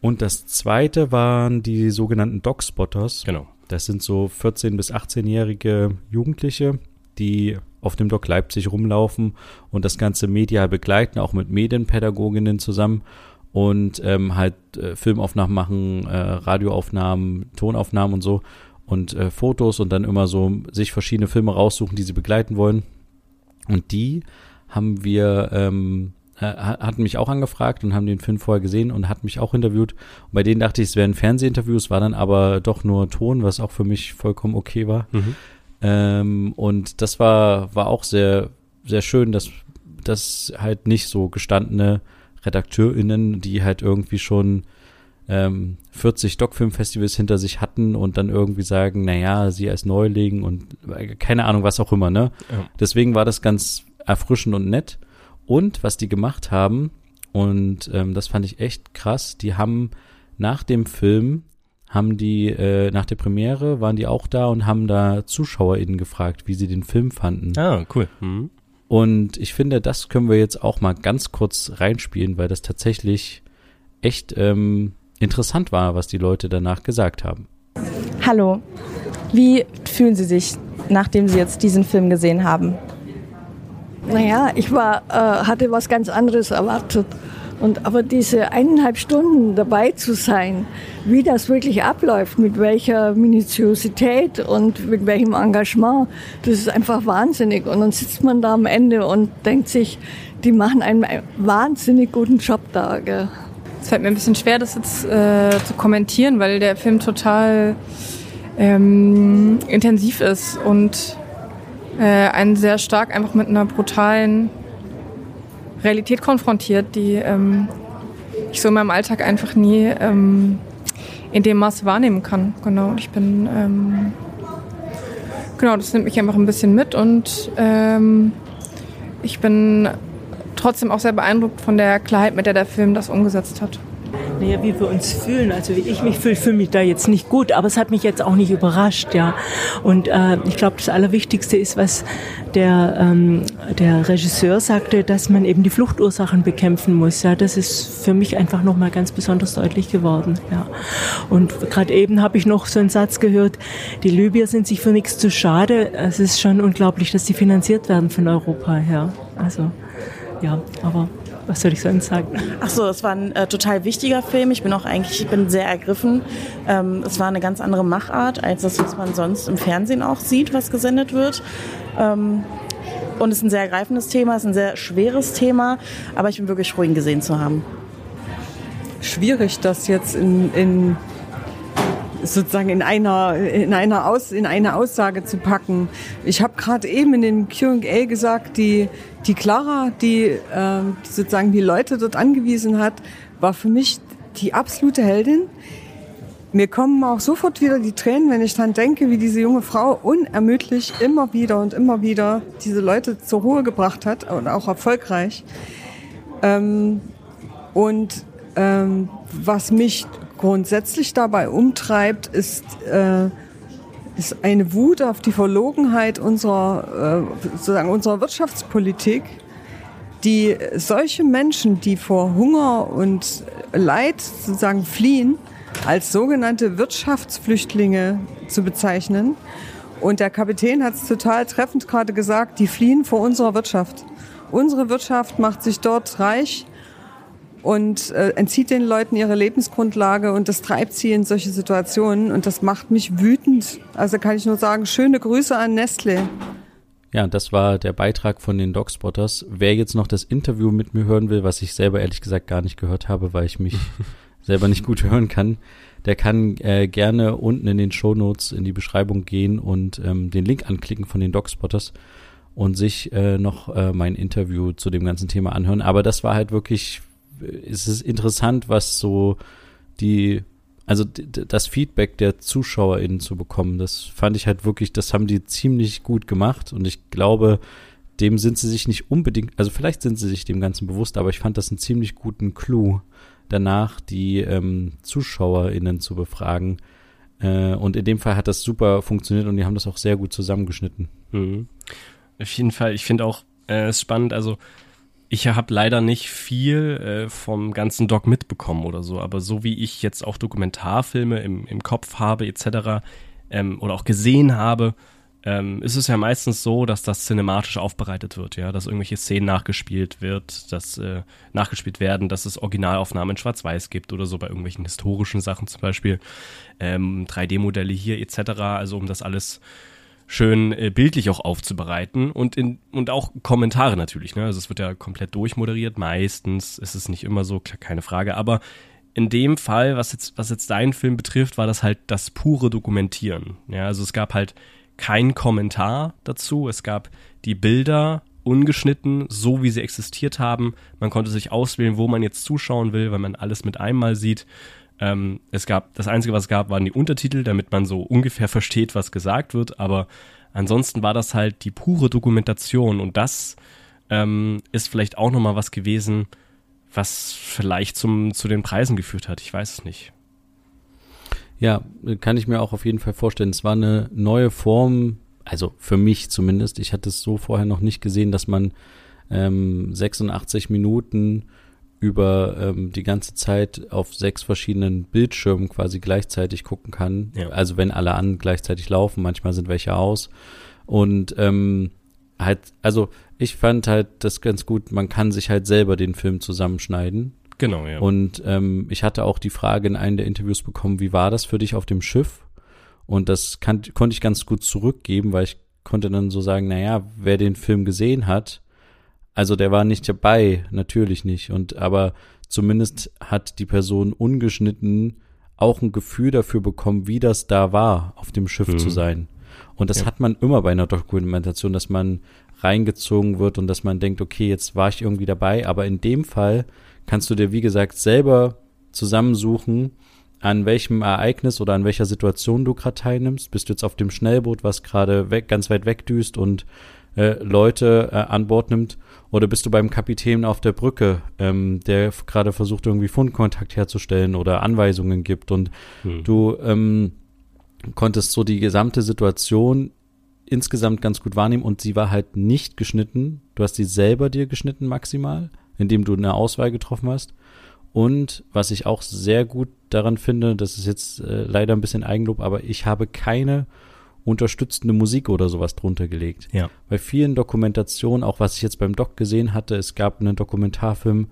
Und das zweite waren die sogenannten Dogspotters. Genau. Das sind so 14- bis 18-jährige Jugendliche, die auf dem Doc Leipzig rumlaufen und das ganze medial begleiten, auch mit Medienpädagoginnen zusammen und ähm, halt äh, Filmaufnahmen machen, äh, Radioaufnahmen, Tonaufnahmen und so und äh, Fotos und dann immer so sich verschiedene Filme raussuchen, die sie begleiten wollen. Und die haben wir, ähm, äh, hatten mich auch angefragt und haben den Film vorher gesehen und hat mich auch interviewt. Und bei denen dachte ich, es wäre ein Fernsehinterview, es war dann aber doch nur Ton, was auch für mich vollkommen okay war. Mhm. Ähm, und das war, war auch sehr, sehr schön, dass, dass halt nicht so gestandene RedakteurInnen, die halt irgendwie schon ähm, 40 Doc-Film-Festivals hinter sich hatten und dann irgendwie sagen, naja, sie als Neuling und äh, keine Ahnung, was auch immer, ne? Ja. Deswegen war das ganz erfrischend und nett. Und was die gemacht haben, und ähm, das fand ich echt krass, die haben nach dem Film, haben die, äh, nach der Premiere, waren die auch da und haben da ZuschauerInnen gefragt, wie sie den Film fanden. Ah, cool. Mhm. Und ich finde, das können wir jetzt auch mal ganz kurz reinspielen, weil das tatsächlich echt ähm, interessant war, was die Leute danach gesagt haben. Hallo, wie fühlen Sie sich, nachdem Sie jetzt diesen Film gesehen haben? Naja, ich war, äh, hatte was ganz anderes erwartet. Und, aber diese eineinhalb Stunden dabei zu sein, wie das wirklich abläuft, mit welcher Minutiosität und mit welchem Engagement, das ist einfach wahnsinnig. Und dann sitzt man da am Ende und denkt sich, die machen einen wahnsinnig guten Job da. Gell. Es fällt mir ein bisschen schwer, das jetzt äh, zu kommentieren, weil der Film total ähm, intensiv ist und äh, einen sehr stark einfach mit einer brutalen Realität konfrontiert, die ähm, ich so in meinem Alltag einfach nie ähm, in dem Maße wahrnehmen kann. Genau, ich bin ähm, genau, das nimmt mich einfach ein bisschen mit und ähm, ich bin trotzdem auch sehr beeindruckt von der Klarheit, mit der der Film das umgesetzt hat. Naja, wie wir uns fühlen, also wie ich mich fühle, fühle mich da jetzt nicht gut, aber es hat mich jetzt auch nicht überrascht, ja. Und äh, ich glaube, das Allerwichtigste ist, was der, ähm, der Regisseur sagte, dass man eben die Fluchtursachen bekämpfen muss. Ja, das ist für mich einfach nochmal ganz besonders deutlich geworden. Ja. Und gerade eben habe ich noch so einen Satz gehört, die Libyer sind sich für nichts zu schade. Es ist schon unglaublich, dass sie finanziert werden von Europa her. Ja. Also ja, aber was soll ich sonst sagen? Ach so, es war ein äh, total wichtiger Film. Ich bin auch eigentlich, ich bin sehr ergriffen. Ähm, es war eine ganz andere Machart als das, was man sonst im Fernsehen auch sieht, was gesendet wird. Ähm, und es ist ein sehr ergreifendes Thema, es ist ein sehr schweres Thema, aber ich bin wirklich froh, ihn gesehen zu haben. Schwierig, das jetzt in, in sozusagen in einer, in einer Aus, in eine Aussage zu packen. Ich habe gerade eben in dem Q&A gesagt, die, die Clara, die, äh, sozusagen die Leute dort angewiesen hat, war für mich die absolute Heldin. Mir kommen auch sofort wieder die Tränen, wenn ich dann denke, wie diese junge Frau unermüdlich immer wieder und immer wieder diese Leute zur Ruhe gebracht hat und auch erfolgreich. Ähm, und ähm, was mich grundsätzlich dabei umtreibt, ist, äh, ist eine Wut auf die Verlogenheit unserer, äh, sozusagen unserer Wirtschaftspolitik, die solche Menschen, die vor Hunger und Leid sozusagen fliehen, als sogenannte Wirtschaftsflüchtlinge zu bezeichnen. Und der Kapitän hat es total treffend gerade gesagt, die fliehen vor unserer Wirtschaft. Unsere Wirtschaft macht sich dort reich und äh, entzieht den Leuten ihre Lebensgrundlage und das treibt sie in solche Situationen und das macht mich wütend. Also kann ich nur sagen, schöne Grüße an Nestle. Ja, das war der Beitrag von den Dogspotters. Wer jetzt noch das Interview mit mir hören will, was ich selber ehrlich gesagt gar nicht gehört habe, weil ich mich selber nicht gut hören kann, der kann äh, gerne unten in den Show Notes in die Beschreibung gehen und ähm, den Link anklicken von den Dogspotters und sich äh, noch äh, mein Interview zu dem ganzen Thema anhören. Aber das war halt wirklich ist es interessant, was so die, also das Feedback der ZuschauerInnen zu bekommen. Das fand ich halt wirklich, das haben die ziemlich gut gemacht und ich glaube, dem sind sie sich nicht unbedingt, also vielleicht sind sie sich dem Ganzen bewusst, aber ich fand das einen ziemlich guten Clou danach, die ähm, ZuschauerInnen zu befragen. Äh, und in dem Fall hat das super funktioniert und die haben das auch sehr gut zusammengeschnitten. Mhm. Auf jeden Fall, ich finde auch äh, spannend, also ich habe leider nicht viel äh, vom ganzen Doc mitbekommen oder so, aber so wie ich jetzt auch Dokumentarfilme im, im Kopf habe etc. Ähm, oder auch gesehen habe, ähm, ist es ja meistens so, dass das cinematisch aufbereitet wird, ja, dass irgendwelche Szenen nachgespielt wird, dass äh, nachgespielt werden, dass es Originalaufnahmen in Schwarz-Weiß gibt oder so bei irgendwelchen historischen Sachen zum Beispiel, ähm, 3D-Modelle hier etc. Also um das alles schön äh, bildlich auch aufzubereiten und in und auch Kommentare natürlich. Ne? Also es wird ja komplett durchmoderiert. Meistens ist es nicht immer so, keine Frage. Aber in dem Fall, was jetzt was jetzt deinen Film betrifft, war das halt das pure Dokumentieren. Ja, also es gab halt kein Kommentar dazu. Es gab die Bilder ungeschnitten, so wie sie existiert haben. Man konnte sich auswählen, wo man jetzt zuschauen will, weil man alles mit einmal sieht. Ähm, es gab, das Einzige, was es gab, waren die Untertitel, damit man so ungefähr versteht, was gesagt wird, aber ansonsten war das halt die pure Dokumentation und das ähm, ist vielleicht auch nochmal was gewesen, was vielleicht zum, zu den Preisen geführt hat. Ich weiß es nicht. Ja, kann ich mir auch auf jeden Fall vorstellen. Es war eine neue Form, also für mich zumindest. Ich hatte es so vorher noch nicht gesehen, dass man ähm, 86 Minuten über ähm, die ganze Zeit auf sechs verschiedenen Bildschirmen quasi gleichzeitig gucken kann. Ja. Also wenn alle an gleichzeitig laufen, manchmal sind welche aus. Und ähm, halt, also ich fand halt das ganz gut, man kann sich halt selber den Film zusammenschneiden. Genau, ja. Und ähm, ich hatte auch die Frage in einem der Interviews bekommen, wie war das für dich auf dem Schiff? Und das kann, konnte ich ganz gut zurückgeben, weil ich konnte dann so sagen, naja, wer den Film gesehen hat, also der war nicht dabei, natürlich nicht. Und aber zumindest hat die Person ungeschnitten auch ein Gefühl dafür bekommen, wie das da war, auf dem Schiff mhm. zu sein. Und das ja. hat man immer bei einer Dokumentation, dass man reingezogen wird und dass man denkt, okay, jetzt war ich irgendwie dabei. Aber in dem Fall kannst du dir, wie gesagt, selber zusammensuchen, an welchem Ereignis oder an welcher Situation du gerade teilnimmst. Bist du jetzt auf dem Schnellboot, was gerade weg, ganz weit wegdüst und äh, Leute äh, an Bord nimmt oder bist du beim Kapitän auf der Brücke, ähm, der gerade versucht, irgendwie Fundkontakt herzustellen oder Anweisungen gibt und hm. du ähm, konntest so die gesamte Situation insgesamt ganz gut wahrnehmen und sie war halt nicht geschnitten. Du hast sie selber dir geschnitten maximal, indem du eine Auswahl getroffen hast. Und was ich auch sehr gut daran finde, das ist jetzt äh, leider ein bisschen Eigenlob, aber ich habe keine unterstützende Musik oder sowas drunter gelegt. Ja. Bei vielen Dokumentationen, auch was ich jetzt beim Doc gesehen hatte, es gab einen Dokumentarfilm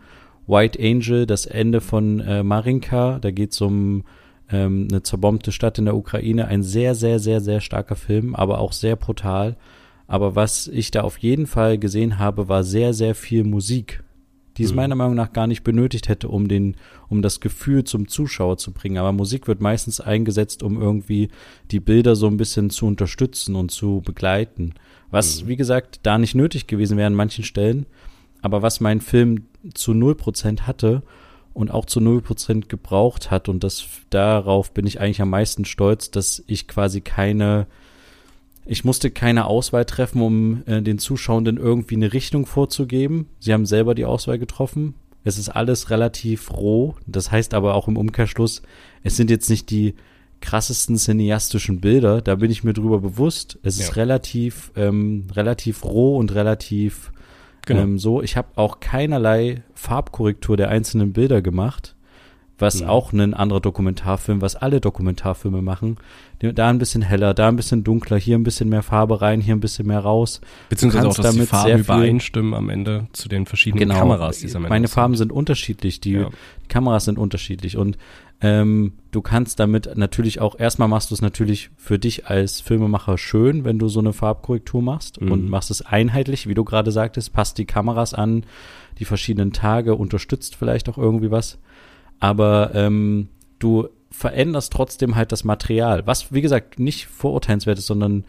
White Angel, das Ende von äh, Marinka, da geht es um ähm, eine zerbombte Stadt in der Ukraine, ein sehr, sehr, sehr, sehr starker Film, aber auch sehr brutal. Aber was ich da auf jeden Fall gesehen habe, war sehr, sehr viel Musik die es mhm. meiner Meinung nach gar nicht benötigt hätte, um den, um das Gefühl zum Zuschauer zu bringen. Aber Musik wird meistens eingesetzt, um irgendwie die Bilder so ein bisschen zu unterstützen und zu begleiten. Was, mhm. wie gesagt, da nicht nötig gewesen wäre an manchen Stellen, aber was mein Film zu null Prozent hatte und auch zu null Prozent gebraucht hat und das darauf bin ich eigentlich am meisten stolz, dass ich quasi keine ich musste keine Auswahl treffen, um äh, den Zuschauenden irgendwie eine Richtung vorzugeben. Sie haben selber die Auswahl getroffen. Es ist alles relativ roh. Das heißt aber auch im Umkehrschluss, es sind jetzt nicht die krassesten cineastischen Bilder. Da bin ich mir drüber bewusst. Es ja. ist relativ, ähm, relativ roh und relativ genau. ähm, so. Ich habe auch keinerlei Farbkorrektur der einzelnen Bilder gemacht was mhm. auch ein anderer Dokumentarfilm, was alle Dokumentarfilme machen. Da ein bisschen heller, da ein bisschen dunkler, hier ein bisschen mehr Farbe rein, hier ein bisschen mehr raus. Beziehungsweise auch, dass die Farben übereinstimmen am Ende zu den verschiedenen genau, Kameras, die am Ende Meine Farben sind unterschiedlich, die ja. Kameras sind unterschiedlich und ähm, du kannst damit natürlich auch, erstmal machst du es natürlich für dich als Filmemacher schön, wenn du so eine Farbkorrektur machst mhm. und machst es einheitlich, wie du gerade sagtest, passt die Kameras an, die verschiedenen Tage, unterstützt vielleicht auch irgendwie was aber ähm, du veränderst trotzdem halt das Material, was wie gesagt nicht vorurteilenswert ist, sondern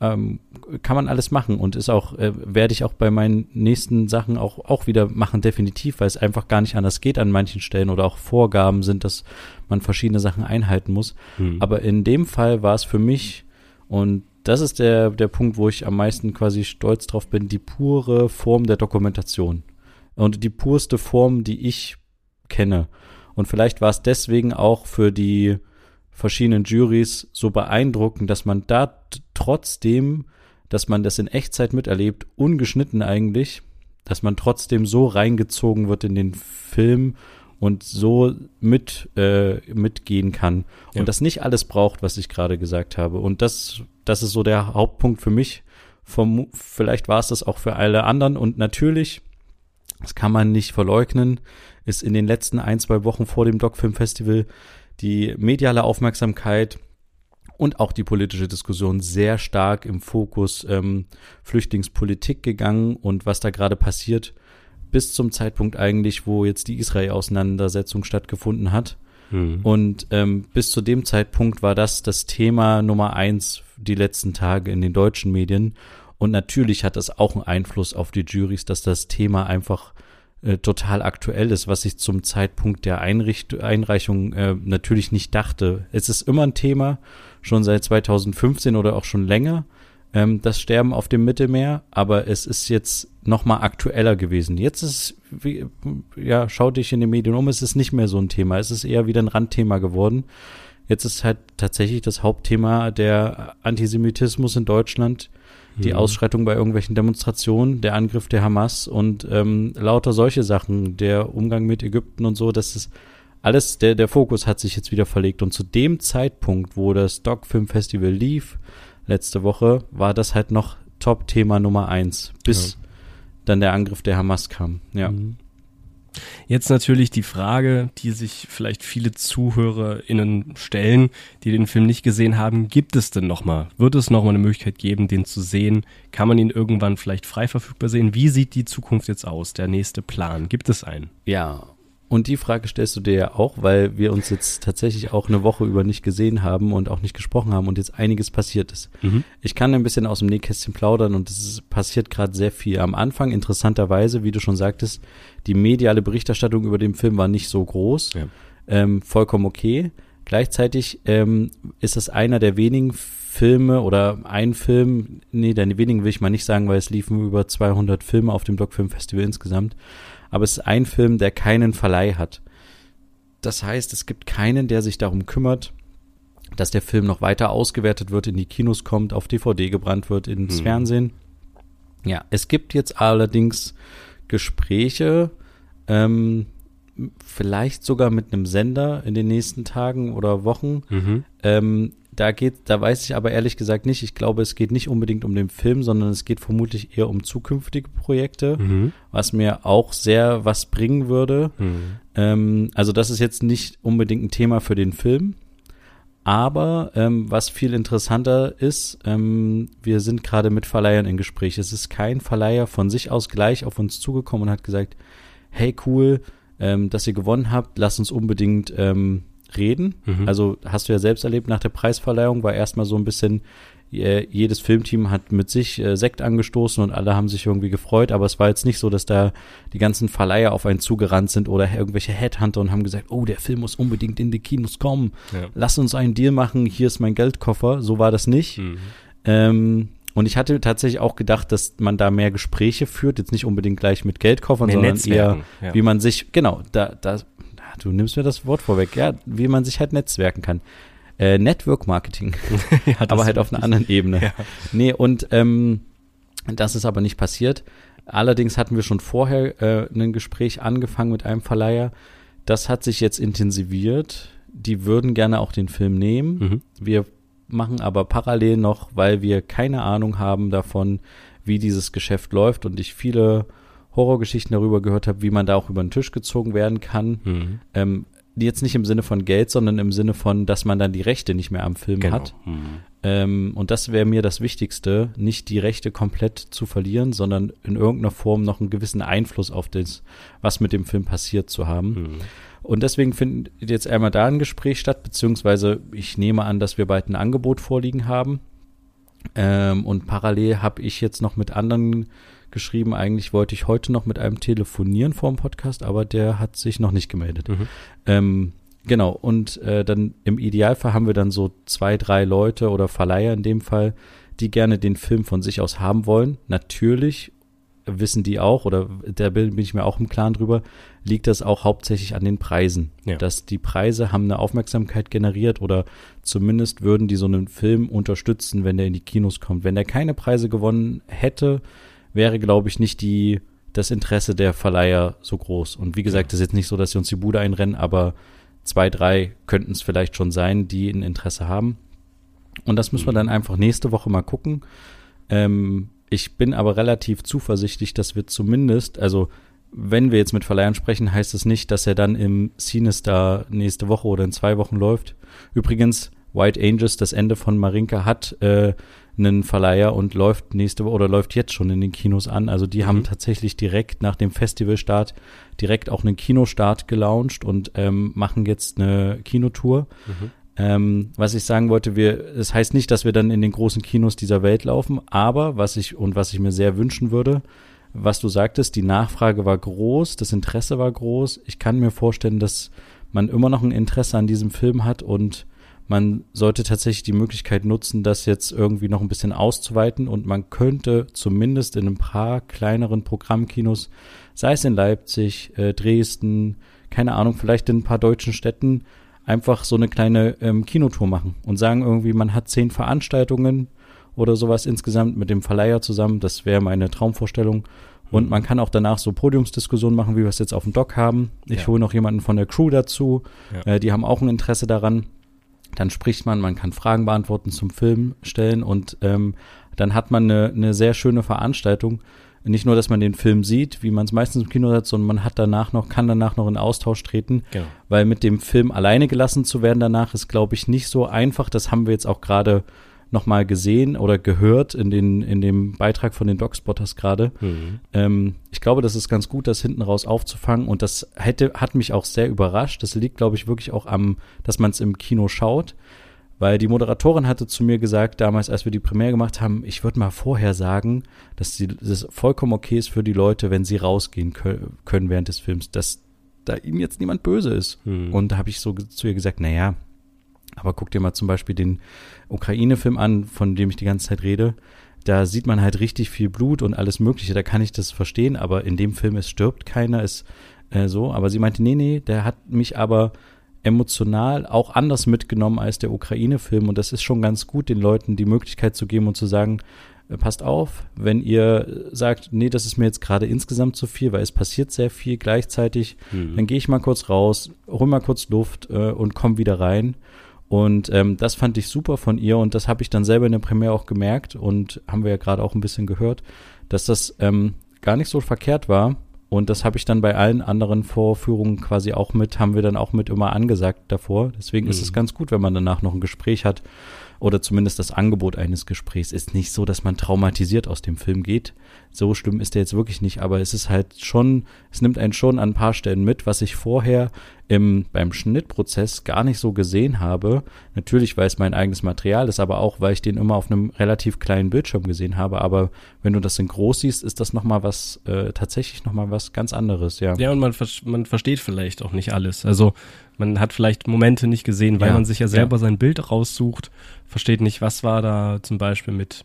ähm, kann man alles machen und ist auch äh, werde ich auch bei meinen nächsten Sachen auch auch wieder machen definitiv, weil es einfach gar nicht anders geht an manchen Stellen oder auch Vorgaben sind, dass man verschiedene Sachen einhalten muss. Mhm. Aber in dem Fall war es für mich und das ist der der Punkt, wo ich am meisten quasi stolz drauf bin, die pure Form der Dokumentation und die purste Form, die ich kenne. Und vielleicht war es deswegen auch für die verschiedenen Juries so beeindruckend, dass man da trotzdem, dass man das in Echtzeit miterlebt, ungeschnitten eigentlich, dass man trotzdem so reingezogen wird in den Film und so mit äh, mitgehen kann ja. und das nicht alles braucht, was ich gerade gesagt habe. Und das, das ist so der Hauptpunkt für mich. Vom, vielleicht war es das auch für alle anderen und natürlich, das kann man nicht verleugnen, ist in den letzten ein, zwei Wochen vor dem Doc Film Festival die mediale Aufmerksamkeit und auch die politische Diskussion sehr stark im Fokus ähm, Flüchtlingspolitik gegangen und was da gerade passiert, bis zum Zeitpunkt eigentlich, wo jetzt die Israel-Auseinandersetzung stattgefunden hat. Mhm. Und ähm, bis zu dem Zeitpunkt war das das Thema Nummer eins die letzten Tage in den deutschen Medien. Und natürlich hat das auch einen Einfluss auf die Juries, dass das Thema einfach äh, total aktuell ist, was ich zum Zeitpunkt der Einricht Einreichung äh, natürlich nicht dachte. Es ist immer ein Thema, schon seit 2015 oder auch schon länger, ähm, das Sterben auf dem Mittelmeer, aber es ist jetzt noch mal aktueller gewesen. Jetzt ist wie, ja, schau dich in den Medien um, es ist nicht mehr so ein Thema, es ist eher wieder ein Randthema geworden. Jetzt ist halt tatsächlich das Hauptthema der Antisemitismus in Deutschland, die mhm. Ausschreitung bei irgendwelchen Demonstrationen, der Angriff der Hamas und ähm, lauter solche Sachen, der Umgang mit Ägypten und so, das ist alles, der, der Fokus hat sich jetzt wieder verlegt. Und zu dem Zeitpunkt, wo das Doc Film Festival lief, letzte Woche, war das halt noch Top-Thema Nummer eins, bis ja. dann der Angriff der Hamas kam. Ja. Mhm. Jetzt natürlich die Frage, die sich vielleicht viele ZuhörerInnen stellen, die den Film nicht gesehen haben. Gibt es denn nochmal? Wird es nochmal eine Möglichkeit geben, den zu sehen? Kann man ihn irgendwann vielleicht frei verfügbar sehen? Wie sieht die Zukunft jetzt aus? Der nächste Plan? Gibt es einen? Ja, und die Frage stellst du dir ja auch, weil wir uns jetzt tatsächlich auch eine Woche über nicht gesehen haben und auch nicht gesprochen haben und jetzt einiges passiert ist. Mhm. Ich kann ein bisschen aus dem Nähkästchen plaudern und es passiert gerade sehr viel. Am Anfang, interessanterweise, wie du schon sagtest, die mediale Berichterstattung über den Film war nicht so groß. Ja. Ähm, vollkommen okay. Gleichzeitig ähm, ist es einer der wenigen Filme oder ein Film, nee, der wenigen will ich mal nicht sagen, weil es liefen über 200 Filme auf dem Festival insgesamt aber es ist ein Film, der keinen Verleih hat. Das heißt, es gibt keinen, der sich darum kümmert, dass der Film noch weiter ausgewertet wird, in die Kinos kommt, auf DVD gebrannt wird, ins mhm. Fernsehen. Ja, es gibt jetzt allerdings Gespräche, ähm, vielleicht sogar mit einem Sender in den nächsten Tagen oder Wochen, mhm. ähm, da geht, da weiß ich aber ehrlich gesagt nicht. Ich glaube, es geht nicht unbedingt um den Film, sondern es geht vermutlich eher um zukünftige Projekte, mhm. was mir auch sehr was bringen würde. Mhm. Ähm, also das ist jetzt nicht unbedingt ein Thema für den Film. Aber ähm, was viel interessanter ist, ähm, wir sind gerade mit Verleihern in Gespräch. Es ist kein Verleiher von sich aus gleich auf uns zugekommen und hat gesagt, hey cool, ähm, dass ihr gewonnen habt, lasst uns unbedingt ähm, reden. Mhm. Also hast du ja selbst erlebt, nach der Preisverleihung war erstmal so ein bisschen, äh, jedes Filmteam hat mit sich äh, Sekt angestoßen und alle haben sich irgendwie gefreut, aber es war jetzt nicht so, dass da die ganzen Verleiher auf einen zugerannt sind oder irgendwelche Headhunter und haben gesagt, oh, der Film muss unbedingt in die Kinos kommen, ja. lass uns einen Deal machen, hier ist mein Geldkoffer. So war das nicht. Mhm. Ähm, und ich hatte tatsächlich auch gedacht, dass man da mehr Gespräche führt, jetzt nicht unbedingt gleich mit Geldkoffern, mehr sondern Netzwerken, eher, ja. wie man sich, genau, da, da du nimmst mir das Wort vorweg, ja, wie man sich halt netzwerken kann. Äh, Network Marketing, ja, aber halt auf einer anderen Ebene. Ja. Nee, und ähm, das ist aber nicht passiert. Allerdings hatten wir schon vorher äh, ein Gespräch angefangen mit einem Verleiher. Das hat sich jetzt intensiviert. Die würden gerne auch den Film nehmen. Mhm. Wir machen aber parallel noch, weil wir keine Ahnung haben davon, wie dieses Geschäft läuft und ich viele Horrorgeschichten darüber gehört habe, wie man da auch über den Tisch gezogen werden kann. Mhm. Ähm, jetzt nicht im Sinne von Geld, sondern im Sinne von, dass man dann die Rechte nicht mehr am Film genau. hat. Mhm. Ähm, und das wäre mir das Wichtigste, nicht die Rechte komplett zu verlieren, sondern in irgendeiner Form noch einen gewissen Einfluss auf das, was mit dem Film passiert zu haben. Mhm. Und deswegen findet jetzt einmal da ein Gespräch statt, beziehungsweise ich nehme an, dass wir bald ein Angebot vorliegen haben. Ähm, und parallel habe ich jetzt noch mit anderen geschrieben, eigentlich wollte ich heute noch mit einem telefonieren vor dem Podcast, aber der hat sich noch nicht gemeldet. Mhm. Ähm, genau, und äh, dann im Idealfall haben wir dann so zwei, drei Leute oder Verleiher in dem Fall, die gerne den Film von sich aus haben wollen. Natürlich wissen die auch, oder da bin ich mir auch im Klaren drüber, liegt das auch hauptsächlich an den Preisen. Ja. Dass die Preise haben eine Aufmerksamkeit generiert oder zumindest würden die so einen Film unterstützen, wenn der in die Kinos kommt. Wenn der keine Preise gewonnen hätte, wäre, glaube ich, nicht die, das Interesse der Verleiher so groß. Und wie gesagt, es ist jetzt nicht so, dass sie uns die Bude einrennen, aber zwei, drei könnten es vielleicht schon sein, die ein Interesse haben. Und das müssen wir dann einfach nächste Woche mal gucken. Ähm, ich bin aber relativ zuversichtlich, dass wir zumindest, also wenn wir jetzt mit Verleihern sprechen, heißt es das nicht, dass er dann im Sinister nächste Woche oder in zwei Wochen läuft. Übrigens, White Angels, das Ende von Marinka, hat äh, einen Verleiher und läuft nächste Woche oder läuft jetzt schon in den Kinos an. Also die mhm. haben tatsächlich direkt nach dem Festivalstart direkt auch einen Kinostart gelauncht und ähm, machen jetzt eine Kinotour. Mhm. Ähm, was ich sagen wollte, wir, es das heißt nicht, dass wir dann in den großen Kinos dieser Welt laufen, aber was ich und was ich mir sehr wünschen würde, was du sagtest, die Nachfrage war groß, das Interesse war groß. Ich kann mir vorstellen, dass man immer noch ein Interesse an diesem Film hat und man sollte tatsächlich die Möglichkeit nutzen, das jetzt irgendwie noch ein bisschen auszuweiten und man könnte zumindest in ein paar kleineren Programmkinos, sei es in Leipzig, äh, Dresden, keine Ahnung, vielleicht in ein paar deutschen Städten, einfach so eine kleine ähm, Kinotour machen und sagen irgendwie, man hat zehn Veranstaltungen oder sowas insgesamt mit dem Verleiher zusammen. Das wäre meine Traumvorstellung. Und man kann auch danach so Podiumsdiskussionen machen, wie wir es jetzt auf dem Doc haben. Ich ja. hole noch jemanden von der Crew dazu. Ja. Äh, die haben auch ein Interesse daran. Dann spricht man, man kann Fragen beantworten zum Film stellen und ähm, dann hat man eine, eine sehr schöne Veranstaltung. Nicht nur, dass man den Film sieht, wie man es meistens im Kino hat, sondern man hat danach noch, kann danach noch in Austausch treten. Genau. Weil mit dem Film alleine gelassen zu werden danach ist, glaube ich, nicht so einfach. Das haben wir jetzt auch gerade nochmal gesehen oder gehört in, den, in dem Beitrag von den Dogspotters gerade. Mhm. Ähm, ich glaube, das ist ganz gut, das hinten raus aufzufangen und das hätte, hat mich auch sehr überrascht. Das liegt, glaube ich, wirklich auch am, dass man es im Kino schaut. Weil die Moderatorin hatte zu mir gesagt, damals, als wir die Premiere gemacht haben, ich würde mal vorher sagen, dass das vollkommen okay ist für die Leute, wenn sie rausgehen können während des Films, dass da ihnen jetzt niemand böse ist. Hm. Und da habe ich so zu ihr gesagt, naja, aber guck dir mal zum Beispiel den Ukraine-Film an, von dem ich die ganze Zeit rede. Da sieht man halt richtig viel Blut und alles Mögliche. Da kann ich das verstehen, aber in dem Film, es stirbt keiner, ist äh, so. Aber sie meinte, nee, nee, der hat mich aber emotional auch anders mitgenommen als der Ukraine-Film. Und das ist schon ganz gut, den Leuten die Möglichkeit zu geben und zu sagen, äh, passt auf, wenn ihr sagt, nee, das ist mir jetzt gerade insgesamt zu viel, weil es passiert sehr viel gleichzeitig, mhm. dann gehe ich mal kurz raus, hol mal kurz Luft äh, und komm wieder rein. Und ähm, das fand ich super von ihr und das habe ich dann selber in der Premiere auch gemerkt und haben wir ja gerade auch ein bisschen gehört, dass das ähm, gar nicht so verkehrt war. Und das habe ich dann bei allen anderen Vorführungen quasi auch mit, haben wir dann auch mit immer angesagt davor. Deswegen mhm. ist es mhm. ganz gut, wenn man danach noch ein Gespräch hat oder zumindest das Angebot eines Gesprächs. Ist nicht so, dass man traumatisiert aus dem Film geht. So schlimm ist der jetzt wirklich nicht, aber es ist halt schon, es nimmt einen schon an ein paar Stellen mit, was ich vorher im, beim Schnittprozess gar nicht so gesehen habe. Natürlich, weil es mein eigenes Material ist, aber auch, weil ich den immer auf einem relativ kleinen Bildschirm gesehen habe. Aber wenn du das in groß siehst, ist das nochmal was, äh, tatsächlich nochmal was ganz anderes, ja. Ja, und man, man versteht vielleicht auch nicht alles. Also man hat vielleicht Momente nicht gesehen, weil ja, man sich ja selber ja. sein Bild raussucht, versteht nicht, was war da zum Beispiel mit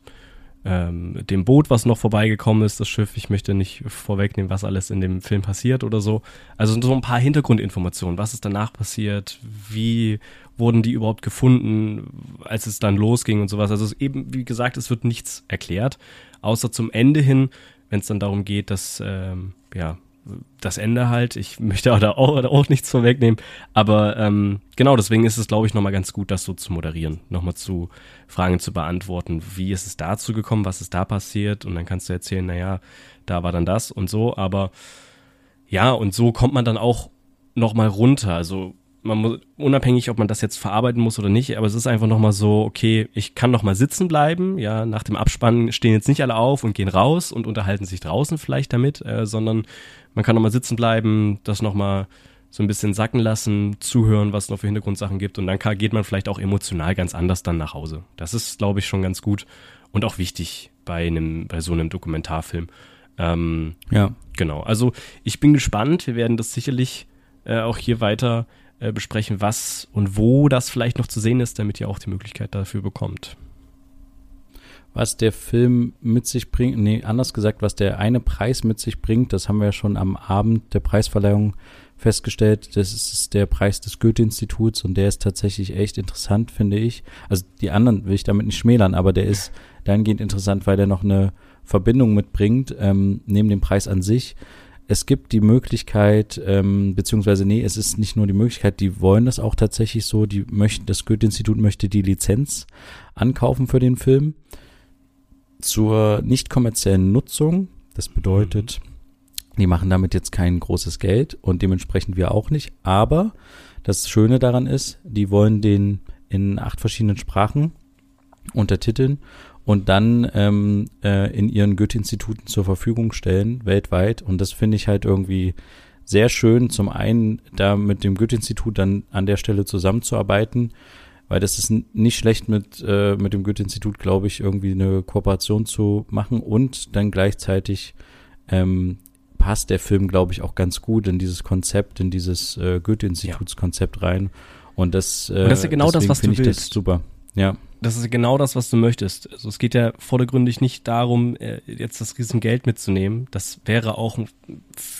ähm, dem Boot, was noch vorbeigekommen ist, das Schiff. Ich möchte nicht vorwegnehmen, was alles in dem Film passiert oder so. Also so ein paar Hintergrundinformationen. Was ist danach passiert? Wie wurden die überhaupt gefunden, als es dann losging und sowas. Also eben, wie gesagt, es wird nichts erklärt, außer zum Ende hin, wenn es dann darum geht, dass ähm, ja das Ende halt. Ich möchte da auch, auch nichts vorwegnehmen. Aber ähm, genau, deswegen ist es, glaube ich, nochmal ganz gut, das so zu moderieren. Nochmal zu Fragen zu beantworten. Wie ist es dazu gekommen? Was ist da passiert? Und dann kannst du erzählen, naja, da war dann das und so. Aber ja, und so kommt man dann auch nochmal runter. Also man muss, unabhängig, ob man das jetzt verarbeiten muss oder nicht, aber es ist einfach nochmal so, okay, ich kann nochmal sitzen bleiben, ja, nach dem Abspann stehen jetzt nicht alle auf und gehen raus und unterhalten sich draußen vielleicht damit, äh, sondern man kann nochmal sitzen bleiben, das nochmal so ein bisschen sacken lassen, zuhören, was es noch für Hintergrundsachen gibt und dann kann, geht man vielleicht auch emotional ganz anders dann nach Hause. Das ist, glaube ich, schon ganz gut und auch wichtig bei einem, bei so einem Dokumentarfilm. Ähm, ja. Genau. Also ich bin gespannt. Wir werden das sicherlich äh, auch hier weiter äh, besprechen, was und wo das vielleicht noch zu sehen ist, damit ihr auch die Möglichkeit dafür bekommt. Was der Film mit sich bringt, nee, anders gesagt, was der eine Preis mit sich bringt, das haben wir ja schon am Abend der Preisverleihung festgestellt, das ist der Preis des Goethe-Instituts und der ist tatsächlich echt interessant, finde ich. Also die anderen will ich damit nicht schmälern, aber der ist dahingehend interessant, weil der noch eine Verbindung mitbringt, ähm, neben dem Preis an sich es gibt die Möglichkeit, ähm, beziehungsweise nee, es ist nicht nur die Möglichkeit, die wollen das auch tatsächlich so, die möchten, das Goethe-Institut möchte die Lizenz ankaufen für den Film zur nicht kommerziellen Nutzung. Das bedeutet, die machen damit jetzt kein großes Geld und dementsprechend wir auch nicht. Aber das Schöne daran ist, die wollen den in acht verschiedenen Sprachen untertiteln und dann ähm, äh, in ihren Goethe-Instituten zur Verfügung stellen, weltweit. Und das finde ich halt irgendwie sehr schön, zum einen da mit dem Goethe-Institut dann an der Stelle zusammenzuarbeiten, weil das ist nicht schlecht mit, äh, mit dem Goethe-Institut, glaube ich, irgendwie eine Kooperation zu machen und dann gleichzeitig ähm, passt der Film, glaube ich, auch ganz gut in dieses Konzept, in dieses äh, Goethe-Institutskonzept rein. Und das, äh, Und das ist ja genau das, was du finde ich das willst. super. Ja. Das ist genau das, was du möchtest. Also es geht ja vordergründig nicht darum, äh, jetzt das Riesengeld mitzunehmen. Das wäre auch ein,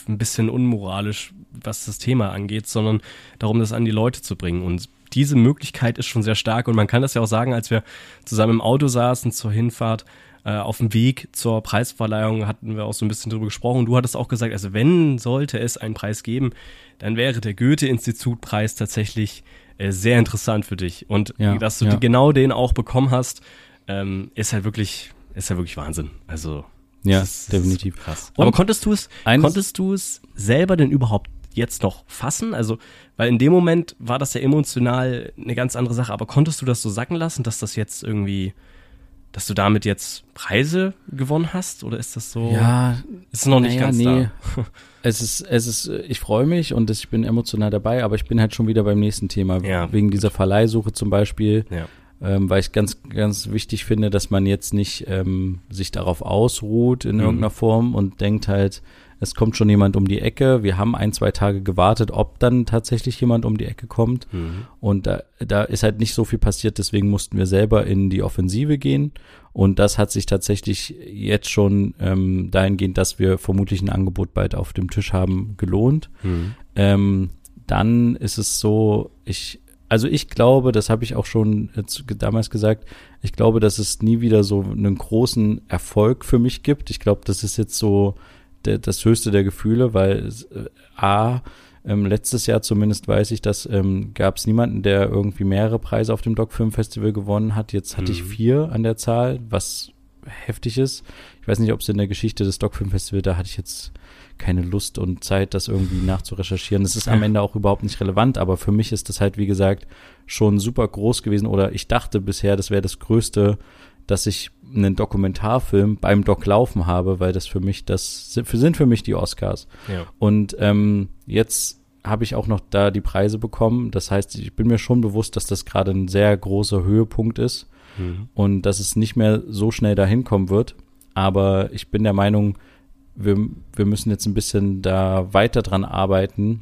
bisschen unmoralisch, was das Thema angeht, sondern darum, das an die Leute zu bringen. Und diese Möglichkeit ist schon sehr stark. Und man kann das ja auch sagen, als wir zusammen im Auto saßen zur Hinfahrt, äh, auf dem Weg zur Preisverleihung hatten wir auch so ein bisschen drüber gesprochen. Du hattest auch gesagt, also wenn sollte es einen Preis geben, dann wäre der Goethe-Institut-Preis tatsächlich äh, sehr interessant für dich. Und Ja, dass du ja. genau den auch bekommen hast, ähm, ist halt wirklich, ist halt wirklich Wahnsinn. Also Ja, das ist- definitiv. Ist krass. Und Aber konntest du es, konntest du es selber denn überhaupt jetzt noch fassen? Also, weil in dem Moment war das ja emotional eine ganz andere Sache, aber konntest du das so sacken lassen, dass das jetzt irgendwie, dass du damit jetzt Preise gewonnen hast? Oder ist das so? Ja, ist noch nicht naja, ganz nee. da. Es ist, es ist, äh, ich freue mich und ich bin emotional dabei, aber ich bin halt schon wieder beim nächsten Thema. Ja, Wegen dieser Verleihsuche zum Beispiel, Ja. ähm, weil ich ganz, ganz wichtig finde, dass man jetzt nicht ähm, sich darauf ausruht in Mhm. irgendeiner Form und denkt halt, es kommt schon jemand um die Ecke. Wir haben ein, zwei Tage gewartet, ob dann tatsächlich jemand um die Ecke kommt. Mhm. Und da, da ist halt nicht so viel passiert, deswegen mussten wir selber in die Offensive gehen. Und das hat sich tatsächlich jetzt schon ähm, dahingehend, dass wir vermutlich ein Angebot bald auf dem Tisch haben, gelohnt. Mhm. Ähm, dann ist es so, ich, also ich glaube, das habe ich auch schon damals gesagt, ich glaube, dass es nie wieder so einen großen Erfolg für mich gibt. Ich glaube, das ist jetzt so der, das höchste der Gefühle, weil äh, A, ähm, letztes Jahr zumindest weiß ich, dass ähm, gab es niemanden, der irgendwie mehrere Preise auf dem Doc Film Festival gewonnen hat. Jetzt hatte ich Mhm. vier an der Zahl, was heftig ist. Ich weiß nicht, ob es in der Geschichte des Doc Film Festival, da hatte ich jetzt keine Lust und Zeit, das irgendwie nachzurecherchieren. Das ist am Ende auch überhaupt nicht relevant, aber für mich ist das halt, wie gesagt, schon super groß gewesen oder ich dachte bisher, das wäre das Größte, dass ich einen Dokumentarfilm beim Doc laufen habe, weil das für mich, das sind für, mich die Oscars. Ja. Und ähm, jetzt habe ich auch noch da die Preise bekommen. Das heißt, ich bin mir schon bewusst, dass das gerade ein sehr großer Höhepunkt ist Mhm. und dass es nicht mehr so schnell dahin kommen wird. Aber ich bin der Meinung, wir, wir müssen jetzt ein bisschen da weiter dran arbeiten,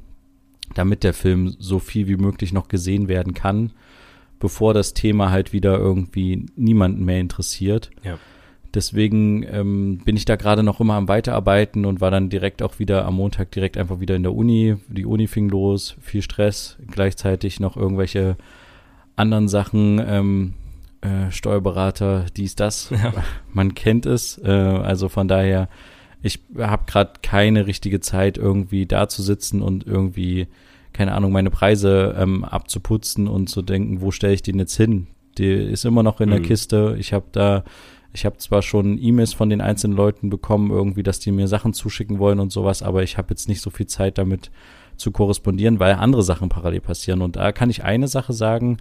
damit der Film so viel wie möglich noch gesehen werden kann, bevor das Thema halt wieder irgendwie niemanden mehr interessiert. Ja. Deswegen ähm, bin ich da gerade noch immer am Weiterarbeiten und war dann direkt auch wieder am Montag direkt einfach wieder in der Uni. Die Uni fing los, viel Stress, gleichzeitig noch irgendwelche anderen Sachen, ähm, äh, Steuerberater, dies, das. Ja. Man kennt es. Äh, also von daher, ich habe gerade keine richtige Zeit, irgendwie da zu sitzen und irgendwie, keine Ahnung, meine Preise ähm, abzuputzen und zu denken, wo stelle ich den jetzt hin? Die ist immer noch in der Mhm. Kiste. Ich habe da, ich habe zwar schon E-Mails von den einzelnen Leuten bekommen, irgendwie, dass die mir Sachen zuschicken wollen und sowas, aber ich habe jetzt nicht so viel Zeit damit zu korrespondieren, weil andere Sachen parallel passieren. Und da kann ich eine Sache sagen,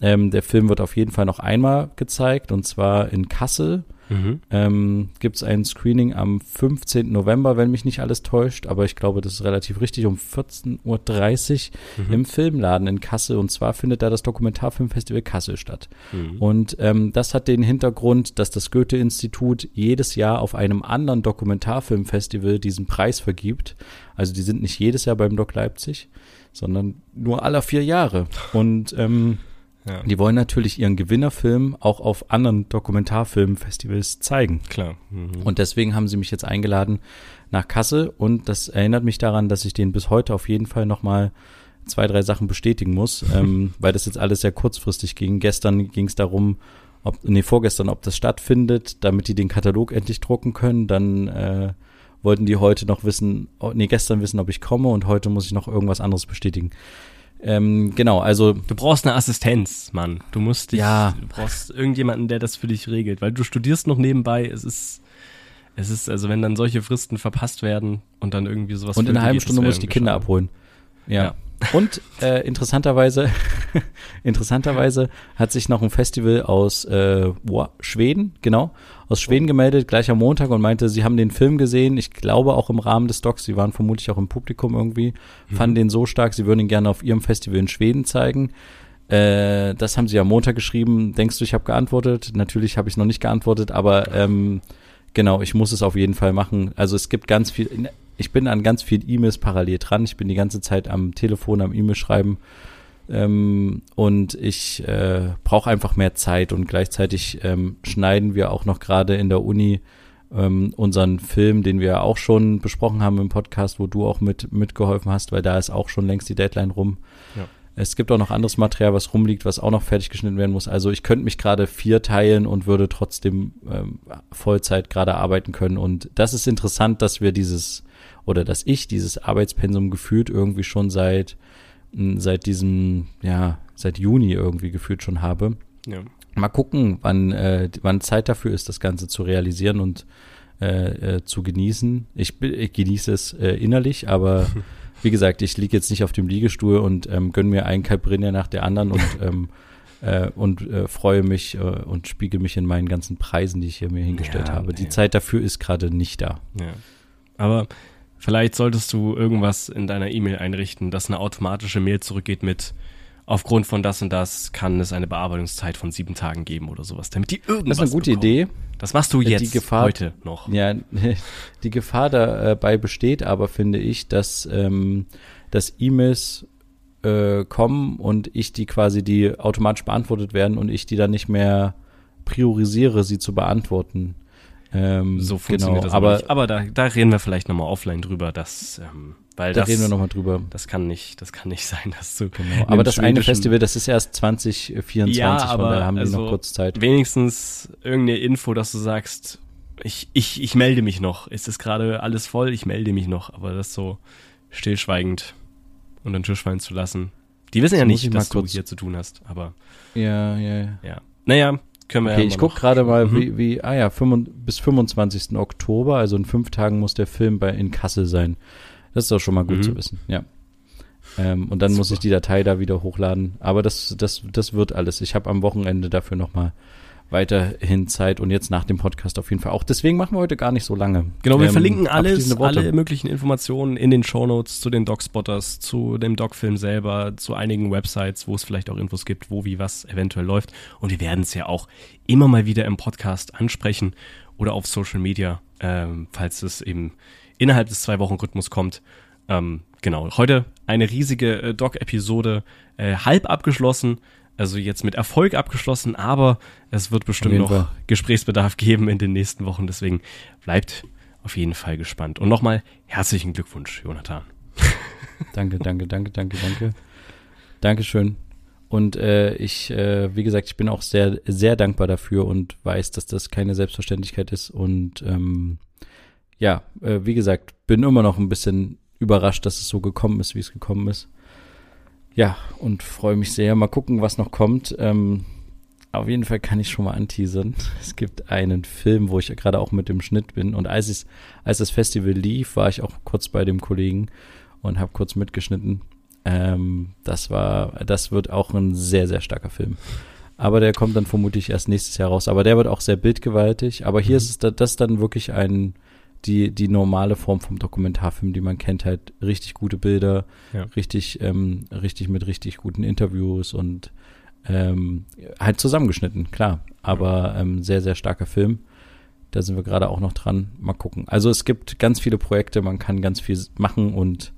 ähm, der Film wird auf jeden Fall noch einmal gezeigt und zwar in Kassel. Mhm. Ähm, Gibt es ein Screening am 15. November, wenn mich nicht alles täuscht, aber ich glaube, das ist relativ richtig, um 14.30 Uhr Mhm. im Filmladen in Kassel. Und zwar findet da das Dokumentarfilmfestival Kassel statt. Mhm. Und ähm, das hat den Hintergrund, dass das Goethe-Institut jedes Jahr auf einem anderen Dokumentarfilmfestival diesen Preis vergibt. Also die sind nicht jedes Jahr beim Doc Leipzig, sondern nur alle vier Jahre. Und ähm, Ja. die wollen natürlich ihren Gewinnerfilm auch auf anderen Dokumentarfilmfestivals zeigen. Klar. Mhm. Und deswegen haben sie mich jetzt eingeladen nach Kassel und das erinnert mich daran, dass ich den bis heute auf jeden Fall nochmal zwei, drei Sachen bestätigen muss, ähm, weil das jetzt alles sehr kurzfristig ging. Gestern ging es darum, ob, nee, vorgestern, ob das stattfindet, damit die den Katalog endlich drucken können. Dann äh, wollten die heute noch wissen, oh, nee, gestern wissen, ob ich komme und heute muss ich noch irgendwas anderes bestätigen. Ähm, genau, also Du brauchst eine Assistenz, Mann. Du musst dich, Ja. du brauchst irgendjemanden, der das für dich regelt, weil du studierst noch nebenbei. Es ist, es ist, also wenn dann solche Fristen verpasst werden und dann irgendwie sowas und in einer halben Stunde muss ich die Kinder irgendwie abholen. Ja. Ja. Und äh, interessanterweise, interessanterweise hat sich noch ein Festival aus äh, boah, Schweden, genau, aus Schweden gemeldet, gleich am Montag und meinte, sie haben den Film gesehen. Ich glaube auch im Rahmen des Docs, sie waren vermutlich auch im Publikum irgendwie, mhm. fanden den so stark, sie würden ihn gerne auf ihrem Festival in Schweden zeigen. Äh, das haben sie am Montag geschrieben. Denkst du, ich habe geantwortet? Natürlich habe ich noch nicht geantwortet, aber ähm, genau, ich muss es auf jeden Fall machen. Also es gibt ganz viel, ich bin an ganz vielen E-Mails parallel dran. Ich bin die ganze Zeit am Telefon, am E-Mail schreiben. Ähm, und ich äh, brauche einfach mehr Zeit und gleichzeitig ähm, schneiden wir auch noch gerade in der Uni ähm, unseren Film, den wir auch schon besprochen haben im Podcast, wo du auch mit mitgeholfen hast, weil da ist auch schon längst die Deadline rum. Ja. Es gibt auch noch anderes Material, was rumliegt, was auch noch fertig geschnitten werden muss. Also ich könnte mich gerade vier teilen und würde trotzdem ähm, Vollzeit gerade arbeiten können. Und das ist interessant, dass wir dieses oder dass ich dieses Arbeitspensum gefühlt irgendwie schon seit seit diesem ja seit Juni irgendwie gefühlt schon habe. Ja. Mal gucken, wann äh, wann Zeit dafür ist, das Ganze zu realisieren und äh, äh, zu genießen. Ich, ich genieße es äh, innerlich, aber wie gesagt, ich liege jetzt nicht auf dem Liegestuhl und ähm, gönne mir einen Calprinja nach der anderen und ähm, äh, und äh, freue mich äh, und spiegel mich in meinen ganzen Preisen, die ich hier mir hingestellt ja, habe. Die ja. Zeit dafür ist gerade nicht da. Ja. Aber vielleicht solltest du irgendwas in deiner E-Mail einrichten, dass eine automatische Mail zurückgeht mit aufgrund von das und das kann es eine Bearbeitungszeit von sieben Tagen geben oder sowas, damit die irgendwas Das ist eine gute bekommen. Idee. Das machst du jetzt, die Gefahr, heute noch. Ja, die Gefahr dabei besteht aber, finde ich, dass, ähm, dass E-Mails äh, kommen und ich die quasi, die automatisch beantwortet werden und ich die dann nicht mehr priorisiere, sie zu beantworten. Ähm, so funktioniert genau, das aber nicht. Aber da, da reden wir vielleicht nochmal offline drüber, dass, ähm, weil da das, reden wir nochmal drüber. Das kann nicht, das kann nicht sein, dass du. Genau. Aber das eine Festival, das ist erst 2024, ja, aber von daher haben also die noch kurz Zeit. Wenigstens irgendeine Info, dass du sagst, ich, ich, ich melde mich noch. Ist es gerade alles voll? Ich melde mich noch. Aber das so stillschweigend und den Tisch fallen zu lassen. Die wissen das ja nicht, dass du hier zu tun hast, aber. Ja, ja, ja. Ja. Naja, können wir okay, ja ich gucke gerade mal, mhm. wie, wie, ah ja, 5, bis 25. Oktober, also in fünf Tagen muss der Film bei in Kassel sein. Das ist doch schon mal gut mhm. zu wissen, ja. Ähm, und dann Super. muss ich die Datei da wieder hochladen. Aber das, das, das wird alles. Ich habe am Wochenende dafür nochmal weiterhin Zeit und jetzt nach dem Podcast auf jeden Fall auch. Deswegen machen wir heute gar nicht so lange. Genau, wir ähm, verlinken alles, alle möglichen Informationen in den Shownotes zu den Dogspotters, zu dem Dogfilm selber, zu einigen Websites, wo es vielleicht auch Infos gibt, wo wie was eventuell läuft. Und wir werden es ja auch immer mal wieder im Podcast ansprechen oder auf Social Media, ähm, falls es eben innerhalb des zwei Wochen Rhythmus kommt. Ähm, genau, heute eine riesige äh, Dog-Episode, äh, halb abgeschlossen also jetzt mit Erfolg abgeschlossen, aber es wird bestimmt noch Fall. Gesprächsbedarf geben in den nächsten Wochen. Deswegen bleibt auf jeden Fall gespannt. Und nochmal herzlichen Glückwunsch, Jonathan. danke, danke, danke, danke, danke. Dankeschön. Und äh, ich, äh, wie gesagt, ich bin auch sehr, sehr dankbar dafür und weiß, dass das keine Selbstverständlichkeit ist. Und ähm, ja, äh, wie gesagt, bin immer noch ein bisschen überrascht, dass es so gekommen ist, wie es gekommen ist. Ja, und freue mich sehr. Mal gucken, was noch kommt. Ähm, auf jeden Fall kann ich schon mal anteasern. Es gibt einen Film, wo ich gerade auch mit dem Schnitt bin. Und als, es, als das Festival lief, war ich auch kurz bei dem Kollegen und habe kurz mitgeschnitten. Ähm, das war, das wird auch ein sehr, sehr starker Film. Aber der kommt dann vermutlich erst nächstes Jahr raus. Aber der wird auch sehr bildgewaltig. Aber hier mhm. ist es das dann wirklich ein, die, die normale Form vom Dokumentarfilm, die man kennt, halt richtig gute Bilder, ja. richtig, ähm, richtig mit richtig guten Interviews und ähm, halt zusammengeschnitten, klar. Aber ähm, sehr, sehr starker Film. Da sind wir gerade auch noch dran. Mal gucken. Also es gibt ganz viele Projekte, man kann ganz viel machen und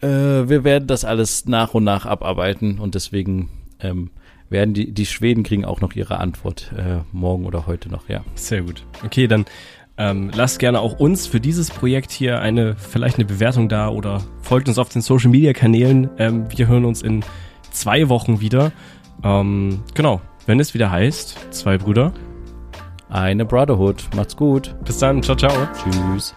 äh, wir werden das alles nach und nach abarbeiten und deswegen ähm, werden die, die Schweden kriegen auch noch ihre Antwort äh, morgen oder heute noch, ja. Sehr gut. Okay, dann ähm, lasst gerne auch uns für dieses Projekt hier eine, vielleicht eine Bewertung da oder folgt uns auf den Social Media Kanälen. Ähm, wir hören uns in zwei Wochen wieder. Ähm, genau, wenn es wieder heißt, zwei Brüder. Eine Brotherhood. Macht's gut. Bis dann. Ciao, ciao. Tschüss.